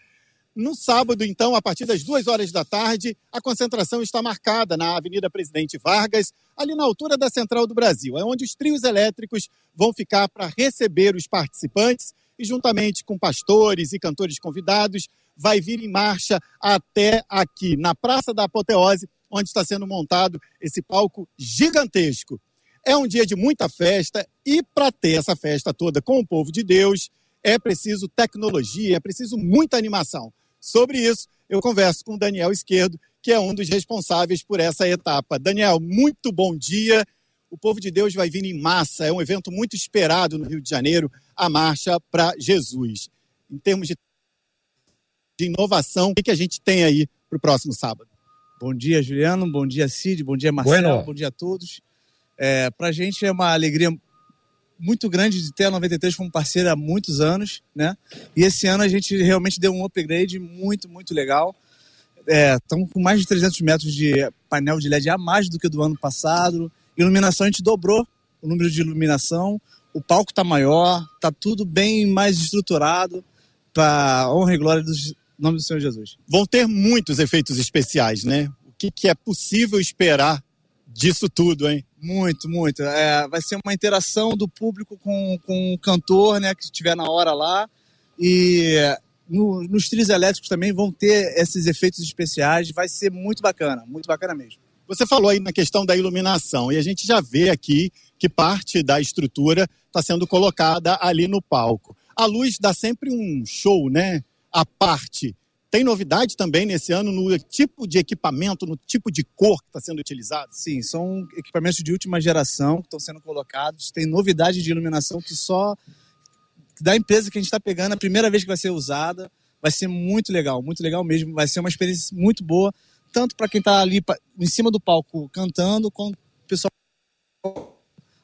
No sábado, então, a partir das duas horas da tarde, a concentração está marcada na Avenida Presidente Vargas, ali na altura da Central do Brasil. É onde os trios elétricos vão ficar para receber os participantes e, juntamente com pastores e cantores convidados, vai vir em marcha até aqui, na Praça da Apoteose, onde está sendo montado esse palco gigantesco. É um dia de muita festa e, para ter essa festa toda com o povo de Deus, é preciso tecnologia, é preciso muita animação. Sobre isso, eu converso com o Daniel Esquerdo, que é um dos responsáveis por essa etapa. Daniel, muito bom dia. O povo de Deus vai vir em massa, é um evento muito esperado no Rio de Janeiro, a Marcha para Jesus. Em termos de inovação, o que a gente tem aí para o próximo sábado? Bom dia, Juliano. Bom dia, Cid. Bom dia, Marcelo. Bueno. Bom dia a todos. É, Para a gente é uma alegria muito grande de ter a 93 como parceira há muitos anos, né? E esse ano a gente realmente deu um upgrade muito, muito legal. Estamos com mais de 300 metros de painel de LED a mais do que do ano passado. Iluminação, a gente dobrou o número de iluminação. O palco está maior, está tudo bem mais estruturado para honra e glória do nome do Senhor Jesus. Vão ter muitos efeitos especiais, né? O que, que é possível esperar disso tudo, hein? Muito, muito. É, vai ser uma interação do público com, com o cantor, né, que estiver na hora lá. E no- nos trilhos elétricos também vão ter esses efeitos especiais. Vai ser muito bacana, muito bacana mesmo. Você falou aí na questão da iluminação e a gente já vê aqui que parte da estrutura está sendo colocada ali no palco. A luz dá sempre um show, né? A parte. Tem novidade também nesse ano no tipo de equipamento, no tipo de cor que está sendo utilizado? Sim, são equipamentos de última geração que estão sendo colocados. Tem novidade de iluminação que só da empresa que a gente está pegando, a primeira vez que vai ser usada. Vai ser muito legal, muito legal mesmo. Vai ser uma experiência muito boa, tanto para quem está ali em cima do palco cantando, quanto o pessoal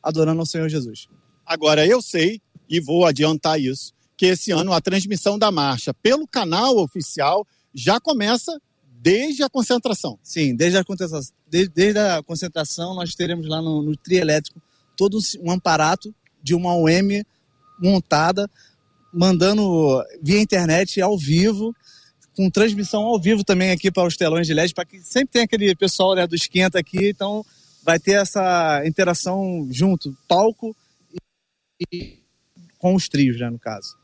adorando ao Senhor Jesus. Agora, eu sei, e vou adiantar isso, que esse ano a transmissão da marcha pelo canal oficial já começa desde a concentração. Sim, desde a concentração, desde, desde a concentração nós teremos lá no, no trio elétrico todo um aparato de uma OM montada, mandando via internet ao vivo, com transmissão ao vivo também aqui para os telões de LED, para que sempre tem aquele pessoal né, do esquenta aqui, então vai ter essa interação junto, palco e com os trios, né, no caso.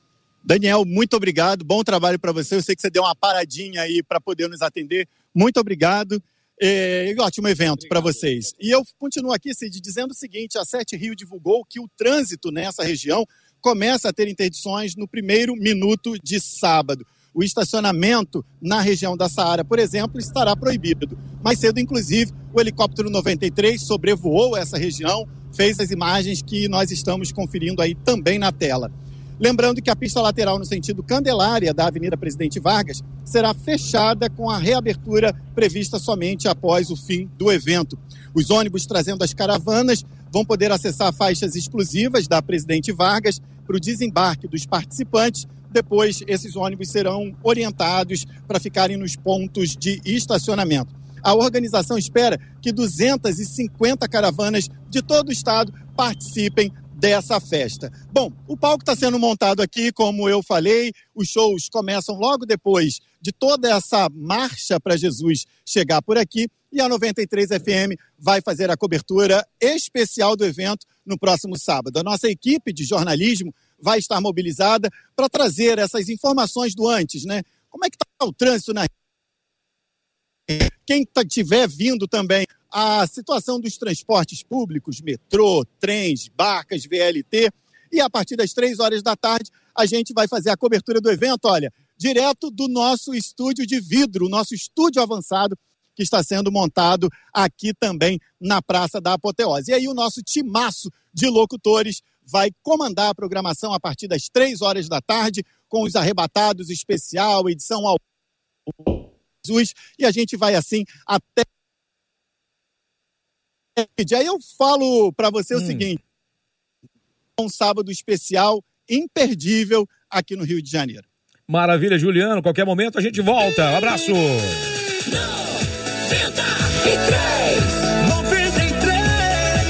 Daniel, muito obrigado. Bom trabalho para você. Eu sei que você deu uma paradinha aí para poder nos atender. Muito obrigado. É, ótimo evento para vocês. E eu continuo aqui, Cid, dizendo o seguinte: a Sete Rio divulgou que o trânsito nessa região começa a ter interdições no primeiro minuto de sábado. O estacionamento na região da Saara, por exemplo, estará proibido. Mais cedo, inclusive, o helicóptero 93 sobrevoou essa região, fez as imagens que nós estamos conferindo aí também na tela. Lembrando que a pista lateral no sentido Candelária da Avenida Presidente Vargas será fechada com a reabertura prevista somente após o fim do evento. Os ônibus trazendo as caravanas vão poder acessar faixas exclusivas da Presidente Vargas para o desembarque dos participantes. Depois, esses ônibus serão orientados para ficarem nos pontos de estacionamento. A organização espera que 250 caravanas de todo o estado participem dessa festa. Bom, o palco está sendo montado aqui, como eu falei, os shows começam logo depois de toda essa marcha para Jesus chegar por aqui e a 93 FM vai fazer a cobertura especial do evento no próximo sábado. A nossa equipe de jornalismo vai estar mobilizada para trazer essas informações do antes, né? Como é que está o trânsito na quem estiver vindo também a situação dos transportes públicos, metrô, trens, barcas, VLT. E a partir das três horas da tarde, a gente vai fazer a cobertura do evento, olha, direto do nosso estúdio de vidro, o nosso estúdio avançado, que está sendo montado aqui também na Praça da Apoteose. E aí o nosso timaço de locutores vai comandar a programação a partir das três horas da tarde, com os arrebatados especial, edição ao Jesus, e a gente vai assim até e aí eu falo para você o seguinte: um sábado especial imperdível aqui no Rio de Janeiro. Maravilha, Juliano. Qualquer momento a gente volta. Um abraço.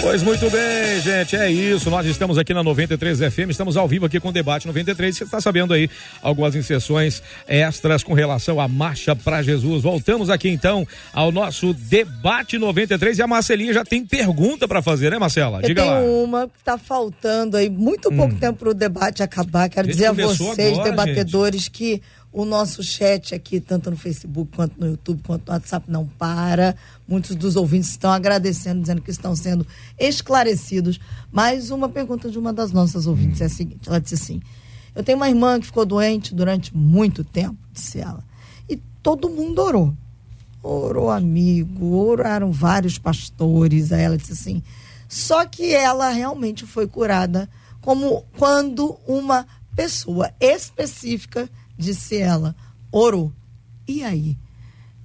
Pois muito bem, gente, é isso. Nós estamos aqui na 93 FM, estamos ao vivo aqui com o Debate 93. Você está sabendo aí algumas inserções extras com relação à Marcha para Jesus. Voltamos aqui então ao nosso Debate 93 e a Marcelinha já tem pergunta para fazer, né, Marcela? Eu Diga tenho lá. uma que está faltando aí muito pouco tempo para o debate acabar. Quero Gente, dizer a vocês, agora, debatedores, que o nosso chat aqui, tanto no Facebook quanto no YouTube, quanto no WhatsApp, não para. Muitos dos ouvintes estão agradecendo, dizendo que estão sendo esclarecidos. Mas uma pergunta de uma das nossas ouvintes é a seguinte: ela disse assim. Eu tenho uma irmã que ficou doente durante muito tempo, disse ela. E todo mundo orou. Orou amigo, oraram vários pastores. Aí ela disse assim. Só que ela realmente foi curada como quando uma pessoa específica, disse ela, orou. E aí?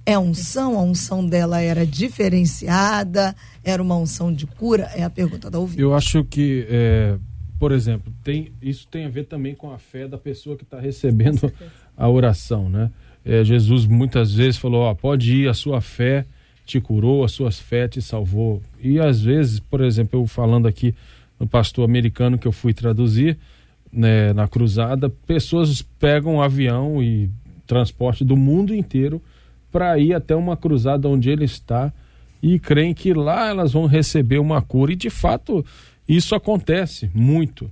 é unção? A unção dela era diferenciada? Era uma unção de cura? É a pergunta da ouvinte. Eu acho que, é, por exemplo, tem, isso tem a ver também com a fé da pessoa que está recebendo a oração, né? É, Jesus muitas vezes falou, ó, pode ir, a sua fé te curou, a sua fé te salvou. E às vezes, por exemplo, eu falando aqui no pastor americano que eu fui traduzir né, na cruzada, pessoas pegam um avião e transporte do mundo inteiro para ir até uma cruzada onde ele está e creem que lá elas vão receber uma cura. E de fato, isso acontece muito.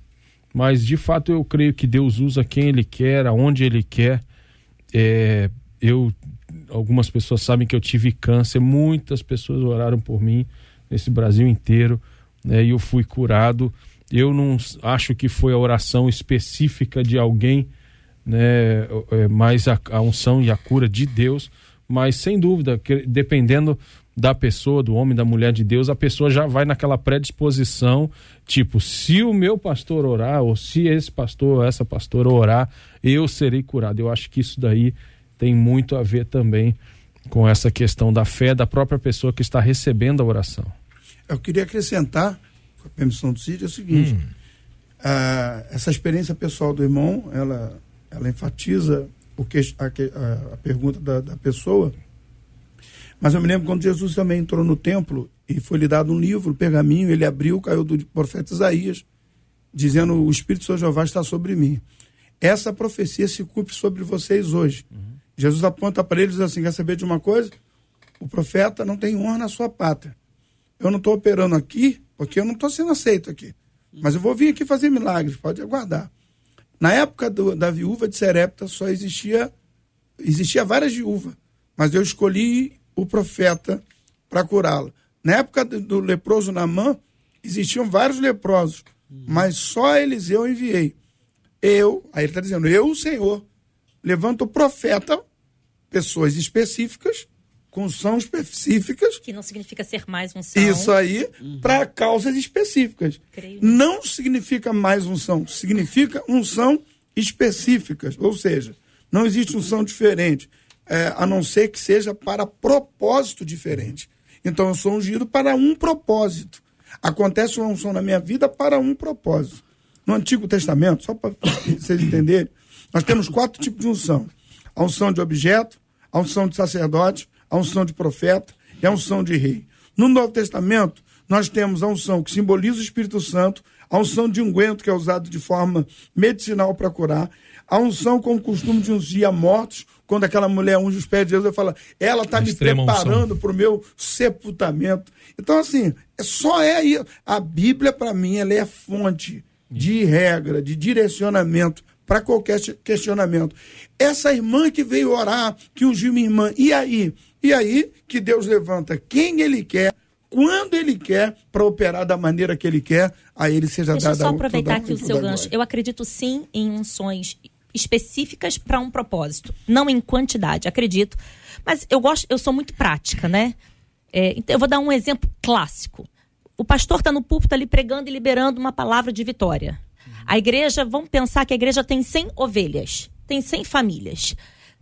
Mas de fato eu creio que Deus usa quem Ele quer, aonde Ele quer. É, eu, algumas pessoas sabem que eu tive câncer, muitas pessoas oraram por mim nesse Brasil inteiro, né, e eu fui curado. Eu não acho que foi a oração específica de alguém, né, é, mas a, a unção e a cura de Deus. Mas sem dúvida, que, dependendo da pessoa, do homem, da mulher de Deus, a pessoa já vai naquela predisposição, tipo, se o meu pastor orar, ou se esse pastor ou essa pastora orar, eu serei curado. Eu acho que isso daí tem muito a ver também com essa questão da fé da própria pessoa que está recebendo a oração. Eu queria acrescentar, com a permissão do Cid, é o seguinte: hum. uh, essa experiência pessoal do irmão, ela, ela enfatiza o que, a, a, a pergunta da, da pessoa mas eu me lembro quando Jesus também entrou no templo e foi lhe dado um livro, um pergaminho, ele abriu, caiu do profeta Isaías, dizendo: O Espírito de São Jeová está sobre mim. Essa profecia se cumpre sobre vocês hoje. Uhum. Jesus aponta para eles assim: quer saber de uma coisa? O profeta não tem honra na sua pátria. Eu não estou operando aqui porque eu não estou sendo aceito aqui. Mas eu vou vir aqui fazer milagres, pode aguardar. Na época do, da viúva de Serepta só existia existia várias viúvas, mas eu escolhi o profeta para curá-la. Na época do leproso Namã, existiam vários leprosos, mas só Eliseu enviei. Eu, aí ele está dizendo, eu, o Senhor, levanto o profeta, pessoas específicas, com são específicas. Que não significa ser mais um são. Isso aí, uhum. para causas específicas. Creio. Não significa mais unção, significa unção específicas. Ou seja, não existe unção diferente é, a não ser que seja para propósito diferente. Então eu sou ungido para um propósito. Acontece uma unção na minha vida para um propósito. No Antigo Testamento, só para vocês entenderem, nós temos quatro tipos de unção: a unção de objeto, a unção de sacerdote, a unção de profeta e a unção de rei. No Novo Testamento, nós temos a unção que simboliza o Espírito Santo, a unção de unguento, que é usado de forma medicinal para curar, a unção com o costume de ungir a mortos, quando aquela mulher unge os pés de Jesus, eu falo, ela está me preparando para o meu sepultamento. Então, assim, é só é aí. A Bíblia, para mim, ela é fonte de regra, de direcionamento para qualquer questionamento. Essa irmã que veio orar, que ungiu minha irmã, e aí? E aí que Deus levanta quem ele quer, quando ele quer, para operar da maneira que ele quer, a ele seja Deixa dada Deixa eu só aproveitar aqui o seu gancho. Eu acredito sim em unções específicas para um propósito, não em quantidade, acredito. Mas eu gosto, eu sou muito prática, né? É, então eu vou dar um exemplo clássico. O pastor está no púlpito ali pregando e liberando uma palavra de vitória. A igreja, vamos pensar que a igreja tem 100 ovelhas, tem 100 famílias.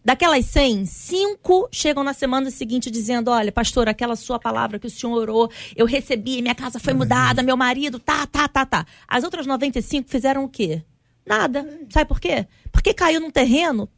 Daquelas 100, cinco chegam na semana seguinte dizendo: Olha, pastor, aquela sua palavra que o senhor orou, eu recebi, minha casa foi mudada, meu marido, tá, tá, tá, tá. As outras 95 fizeram o quê? Nada. Sabe por quê? Porque caiu num terreno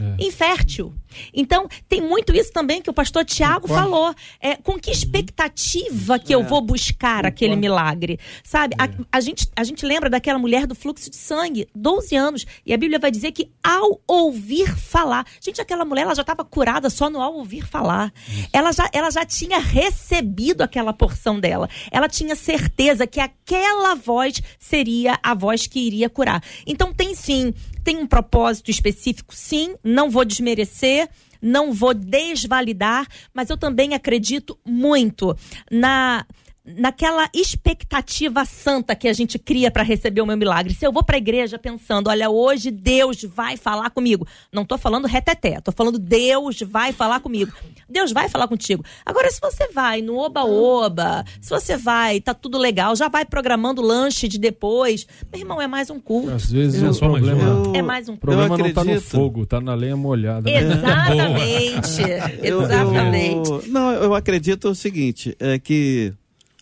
é. infértil. Então, tem muito isso também que o pastor Tiago falou. É, com que expectativa que é. eu vou buscar aquele milagre? Sabe? É. A, a, gente, a gente lembra daquela mulher do fluxo de sangue, 12 anos, e a Bíblia vai dizer que ao ouvir falar. Gente, aquela mulher ela já estava curada só no ao ouvir falar. Ela já, ela já tinha recebido aquela porção dela. Ela tinha certeza que aquela voz seria a voz que iria curar. Então, tem sim tem um propósito específico, sim, não vou desmerecer, não vou desvalidar, mas eu também acredito muito na naquela expectativa santa que a gente cria para receber o meu milagre. Se eu vou para a igreja pensando, olha, hoje Deus vai falar comigo. Não tô falando reteté, tô falando Deus vai falar comigo. Deus vai falar contigo. Agora se você vai no oba-oba, se você vai, tá tudo legal, já vai programando lanche de depois, meu irmão, é mais um culto. Às vezes Eu- o problema, eu- É mais um o problema Eu não tá no fogo, tá na lenha molhada. né? Exatamente. Eu- Exatamente. eu- não, eu acredito o seguinte, é que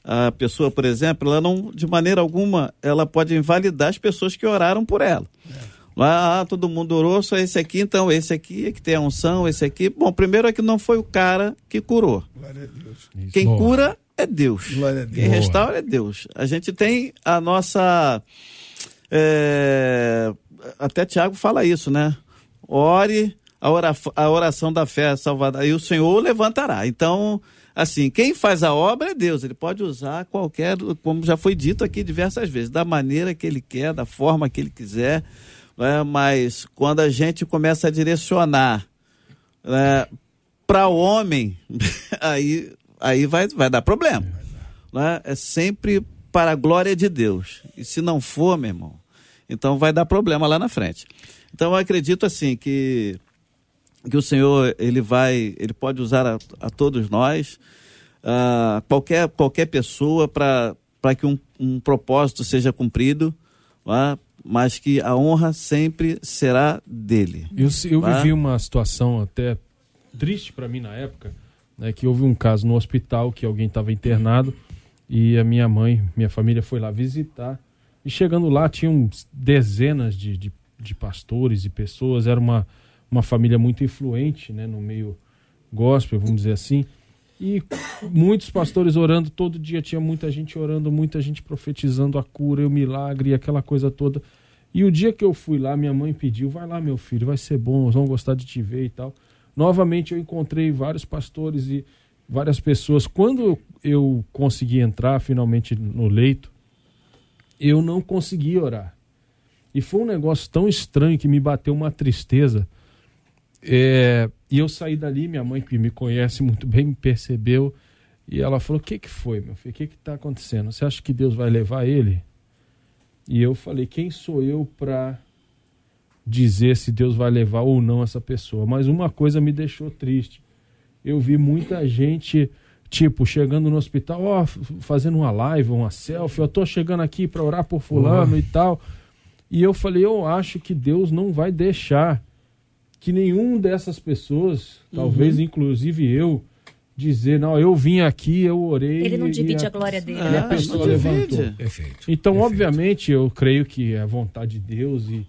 a pessoa, por exemplo, ela não, de maneira alguma, ela pode invalidar as pessoas que oraram por ela. Lá, ah, todo mundo orou, só esse aqui, então esse aqui é que tem a unção, esse aqui. Bom, primeiro é que não foi o cara que curou. Glória a Deus. Quem Boa. cura é Deus. Glória a Deus. Quem Boa. restaura é Deus. A gente tem a nossa. é, até Tiago fala isso, né? Ore, a, ora- a oração da fé salvará, e o Senhor o levantará. Então, assim, quem faz a obra é Deus. Ele pode usar qualquer, como já foi dito aqui diversas vezes, da maneira que ele quer, da forma que ele quiser. né? Mas quando a gente começa a direcionar para o homem, aí, aí vai, vai dar problema. Né? É sempre para a glória de Deus. E se não for, meu irmão, então vai dar problema lá na frente. Então eu acredito assim que que o Senhor ele vai, ele pode usar a, a todos nós, ah, qualquer qualquer pessoa para para que um, um propósito seja cumprido, mas que a honra sempre será dele. Eu, eu Tá? vivi uma situação até triste para mim na época, né, que houve um caso no hospital que alguém estava internado e a minha mãe, minha família foi lá visitar e chegando lá tinham dezenas de, de, de pastores e pessoas, era uma, uma família muito influente né, no meio gospel, vamos dizer assim, e muitos pastores orando todo dia, tinha muita gente orando, muita gente profetizando a cura, o milagre, aquela coisa toda. E o dia que eu fui lá, minha mãe pediu: vai lá, meu filho, vai ser bom, eles vão gostar de te ver e tal. Novamente eu encontrei vários pastores e várias pessoas. Quando eu consegui entrar finalmente no leito, eu não consegui orar. E foi um negócio tão estranho que me bateu uma tristeza. É, e eu saí dali, minha mãe, que me conhece muito bem, me percebeu. E ela falou: O que, que foi, meu filho? O que está acontecendo? Você acha que Deus vai levar ele? E eu falei: Quem sou eu para dizer se Deus vai levar ou não essa pessoa? Mas uma coisa me deixou triste. Eu vi muita gente, tipo, chegando no hospital, ó, fazendo uma live, uma selfie. Eu tô chegando aqui para orar por Fulano e tal. E eu falei: Eu acho que Deus não vai deixar que nenhum dessas pessoas, talvez inclusive eu, dizer, não, eu vim aqui, eu orei. Ele não divide a- a glória dele. e a Ah, pessoa não divide. levantou. Perfeito. Então, Perfeito. obviamente, eu creio que é a vontade de Deus e,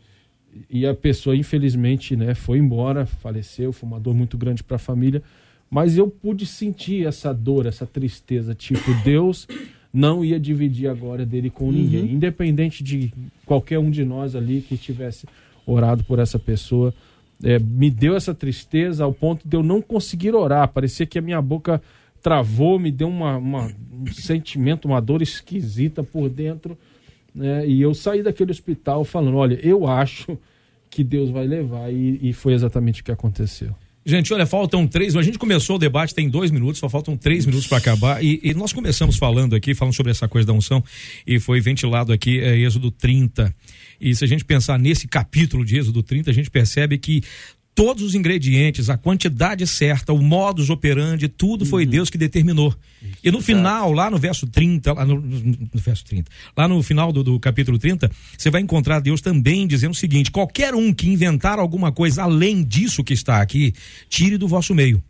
e a pessoa, infelizmente, né, foi embora, faleceu, foi uma dor muito grande para a família. Mas eu pude sentir essa dor, essa tristeza. Tipo, Deus não ia dividir a glória dele com ninguém, independente de qualquer um de nós ali que tivesse orado por essa pessoa. É, me deu essa tristeza ao ponto de eu não conseguir orar. Parecia que a minha boca travou, me deu uma, uma- um sentimento, uma dor esquisita por dentro. né? E eu saí daquele hospital falando: olha, eu acho que Deus vai levar. E, e foi exatamente o que aconteceu. Gente, olha, faltam três. A gente começou o debate tem dois minutos, só faltam três minutos para acabar. E, e nós começamos falando aqui, falando sobre essa coisa da unção, e foi ventilado aqui é, Êxodo 30. E se a gente pensar nesse capítulo de Êxodo 30, a gente percebe que todos os ingredientes, a quantidade certa, o modus operandi, tudo foi Deus que determinou. E no final, lá no verso 30, lá no, no verso 30, lá no final do, do capítulo 30, você vai encontrar Deus também dizendo o seguinte: qualquer um que inventar alguma coisa além disso que está aqui, tire do vosso meio.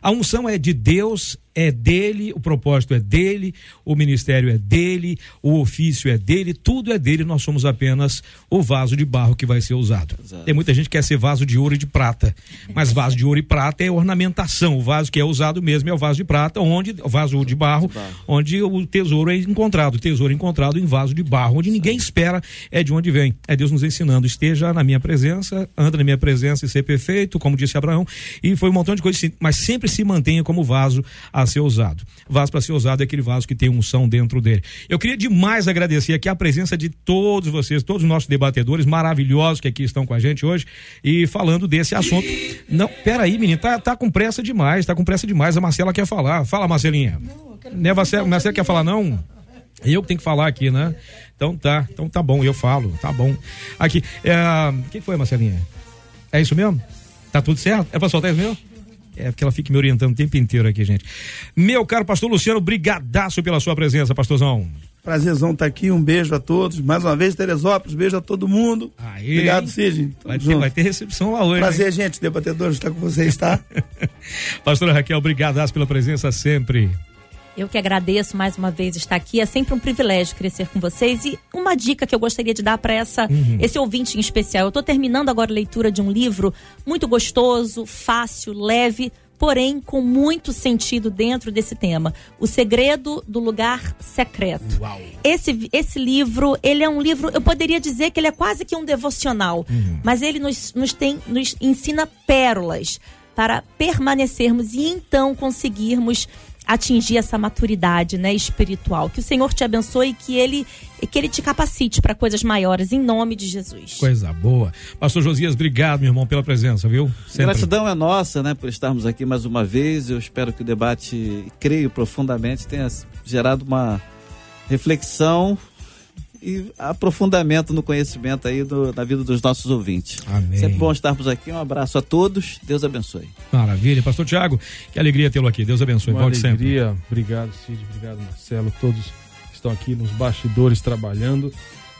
A unção é de Deus, é dele, o propósito é dele, o ministério é dele, o ofício é dele, tudo é dele, nós somos apenas o vaso de barro que vai ser usado. Exato. Tem muita gente que quer ser vaso de ouro e de prata, mas vaso de ouro e prata é ornamentação, o vaso que é usado mesmo é o vaso de prata, onde o vaso de barro, onde o tesouro é encontrado, o tesouro encontrado em vaso de barro, onde ninguém espera é de onde vem. É Deus nos ensinando, esteja na minha presença, anda na minha presença e ser perfeito, como disse Abraão, e foi um montão de coisas, mas sempre se mantenha como vaso a ser usado. Vaso para ser usado é aquele vaso que tem unção dentro dele. Eu queria demais agradecer aqui a presença de todos vocês, todos os nossos debatedores maravilhosos que aqui estão com a gente hoje e falando desse assunto. Não, peraí, menino, tá, tá com pressa demais, tá com pressa demais. A Marcela quer falar. Fala, Marcelinha. Né, Marcela, Marcela quer falar, não? Eu que tenho que falar aqui, né? Então tá, então tá bom, eu falo, tá bom. Aqui, é, o que foi, Marcelinha? É isso mesmo? Tá tudo certo? É pra soltar isso mesmo? É porque ela fica me orientando o tempo inteiro aqui, gente. Meu caro pastor Luciano, brigadaço pela sua presença, pastorzão. Prazerzão estar aqui, um beijo a todos. Mais uma vez, Teresópolis, beijo a todo mundo. Aí, Obrigado, hein? Cid. Vai ter, vai ter recepção lá hoje. Prazer, gente, debatedores, estar com vocês, tá? hein? Pastora Raquel, brigadaço pela presença sempre. Eu que agradeço mais uma vez estar aqui. É sempre um privilégio crescer com vocês. E uma dica que eu gostaria de dar para essa Uhum. esse ouvinte em especial. Eu estou terminando agora a leitura de um livro muito gostoso, fácil, leve, porém com muito sentido dentro desse tema. O Segredo do Lugar Secreto. Esse, esse livro, ele é um livro, eu poderia dizer que ele é quase que um devocional, mas ele nos, nos, tem, nos ensina pérolas para permanecermos e então conseguirmos atingir essa maturidade, né, espiritual. Que o Senhor te abençoe e que ele que ele te capacite para coisas maiores em nome de Jesus. Coisa boa. Pastor Josias, obrigado, meu irmão, pela presença, viu? Sempre. Gratidão é nossa, né, por estarmos aqui mais uma vez. Eu espero que o debate, creio profundamente, tenha gerado uma reflexão e aprofundamento no conhecimento aí do, da vida dos nossos ouvintes. Amém. Sempre bom estarmos aqui. Um abraço a todos. Deus abençoe. Maravilha. Pastor Tiago, que alegria tê-lo aqui. Deus abençoe. Uma Volte sempre. alegria. Obrigado, Cid. Obrigado, Marcelo. Todos que estão aqui nos bastidores trabalhando.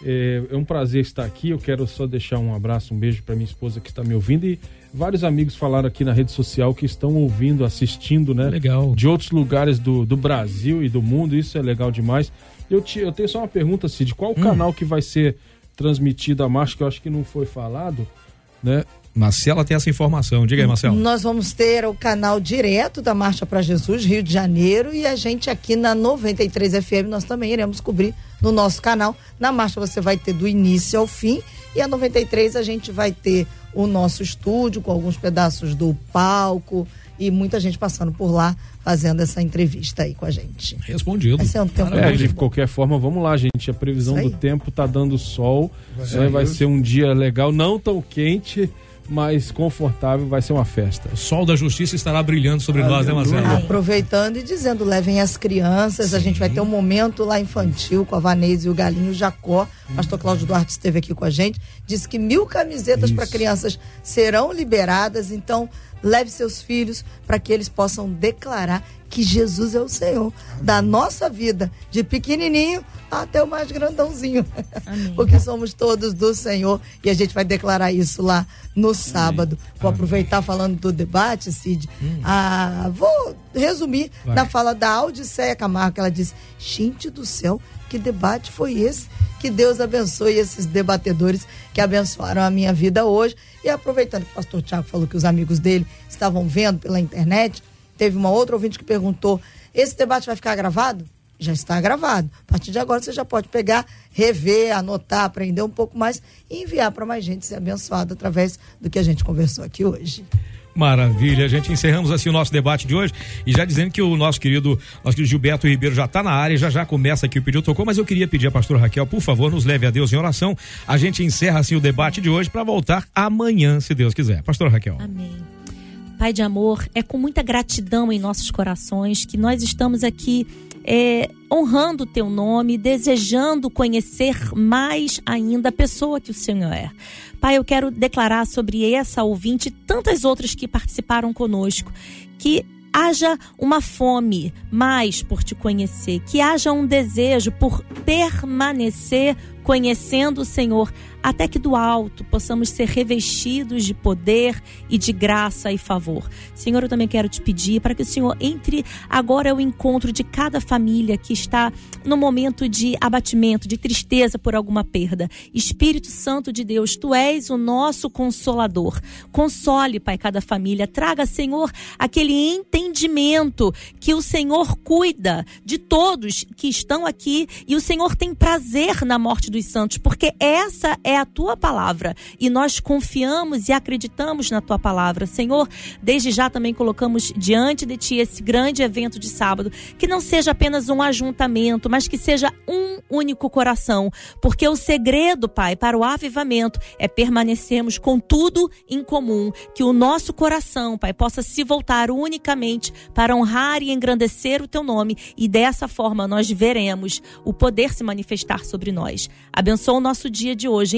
É, é um prazer estar aqui. Eu quero só deixar um abraço, um beijo para minha esposa que está me ouvindo e vários amigos falaram aqui na rede social que estão ouvindo, assistindo, né? Legal. De outros lugares do, do Brasil e do mundo. Isso é legal demais. Eu, te, eu tenho só uma pergunta, Cid. Qual o canal que vai ser transmitido a marcha que eu acho que não foi falado, né? Marcela tem essa informação. Diga aí, Marcelo. Nós vamos ter o canal direto da Marcha para Jesus, Rio de Janeiro, e a gente aqui na 93 FM nós também iremos cobrir no nosso canal. Na Marcha você vai ter do início ao fim, e a 93 a gente vai ter o nosso estúdio com alguns pedaços do palco e muita gente passando por lá fazendo essa entrevista aí com a gente. Respondido. Vai ser um tempo É, de bom. qualquer forma, vamos lá, gente. A previsão do tempo tá dando sol. Vai, vai ser um dia legal, não tão quente, mas confortável. Vai ser uma festa. O sol da justiça estará brilhando sobre nós, né, Marcelo? Aproveitando e dizendo, levem as crianças. A gente vai ter um momento lá infantil com a Vanessa e o Galinho Jacó. O pastor Cláudio Duarte esteve aqui com a gente. Disse que mil camisetas para crianças serão liberadas. Então, leve seus filhos para que eles possam declarar que Jesus é o Senhor da nossa vida, de pequenininho até o mais grandãozinho. Porque somos todos do Senhor e a gente vai declarar isso lá no sábado. Vou aproveitar falando do debate, Cid. Ah, vou resumir Vai. na fala da Audiceia Camargo, que ela disse: Gente do céu, que debate foi esse? Que Deus abençoe esses debatedores que abençoaram a minha vida hoje. E aproveitando que o pastor Tiago falou que os amigos dele estavam vendo pela internet, teve uma outra ouvinte que perguntou: esse debate vai ficar gravado? Já está gravado. A partir de agora você já pode pegar, rever, anotar, aprender um pouco mais e enviar para mais gente ser abençoado através do que a gente conversou aqui hoje. Maravilha, a gente encerramos assim o nosso debate de hoje e já dizendo que o nosso querido, nosso querido Gilberto Ribeiro já está na área, já já começa aqui o pedido tocou, mas eu queria pedir à pastora Raquel, por favor, nos leve a Deus em oração. A gente encerra assim o debate de hoje para voltar amanhã, se Deus quiser. Pastora Raquel. Amém. Pai de amor, é com muita gratidão em nossos corações que nós estamos aqui é, honrando o teu nome, desejando conhecer mais ainda a pessoa que o Senhor é. Pai, eu quero declarar sobre essa ouvinte e tantas outras que participaram conosco que haja uma fome mais por te conhecer, que haja um desejo por permanecer conhecendo o Senhor, até que do alto possamos ser revestidos de poder e de graça e favor. Senhor, eu também quero te pedir para que o Senhor entre agora ao encontro de cada família que está no momento de abatimento, de tristeza por alguma perda. Espírito Santo de Deus, tu és o nosso consolador. Console, Pai, cada família. Traga, Senhor, aquele entendimento que o Senhor cuida de todos que estão aqui e o Senhor tem prazer na morte do dos santos, porque essa é a tua palavra e nós confiamos e acreditamos na tua palavra. Senhor, desde já também colocamos diante de ti esse grande evento de sábado, que não seja apenas um ajuntamento, mas que seja um único coração, porque o segredo, Pai, para o avivamento é permanecermos com tudo em comum, que o nosso coração, Pai, possa se voltar unicamente para honrar e engrandecer o teu nome e dessa forma nós veremos o poder se manifestar sobre nós. Abençoa o nosso dia de hoje,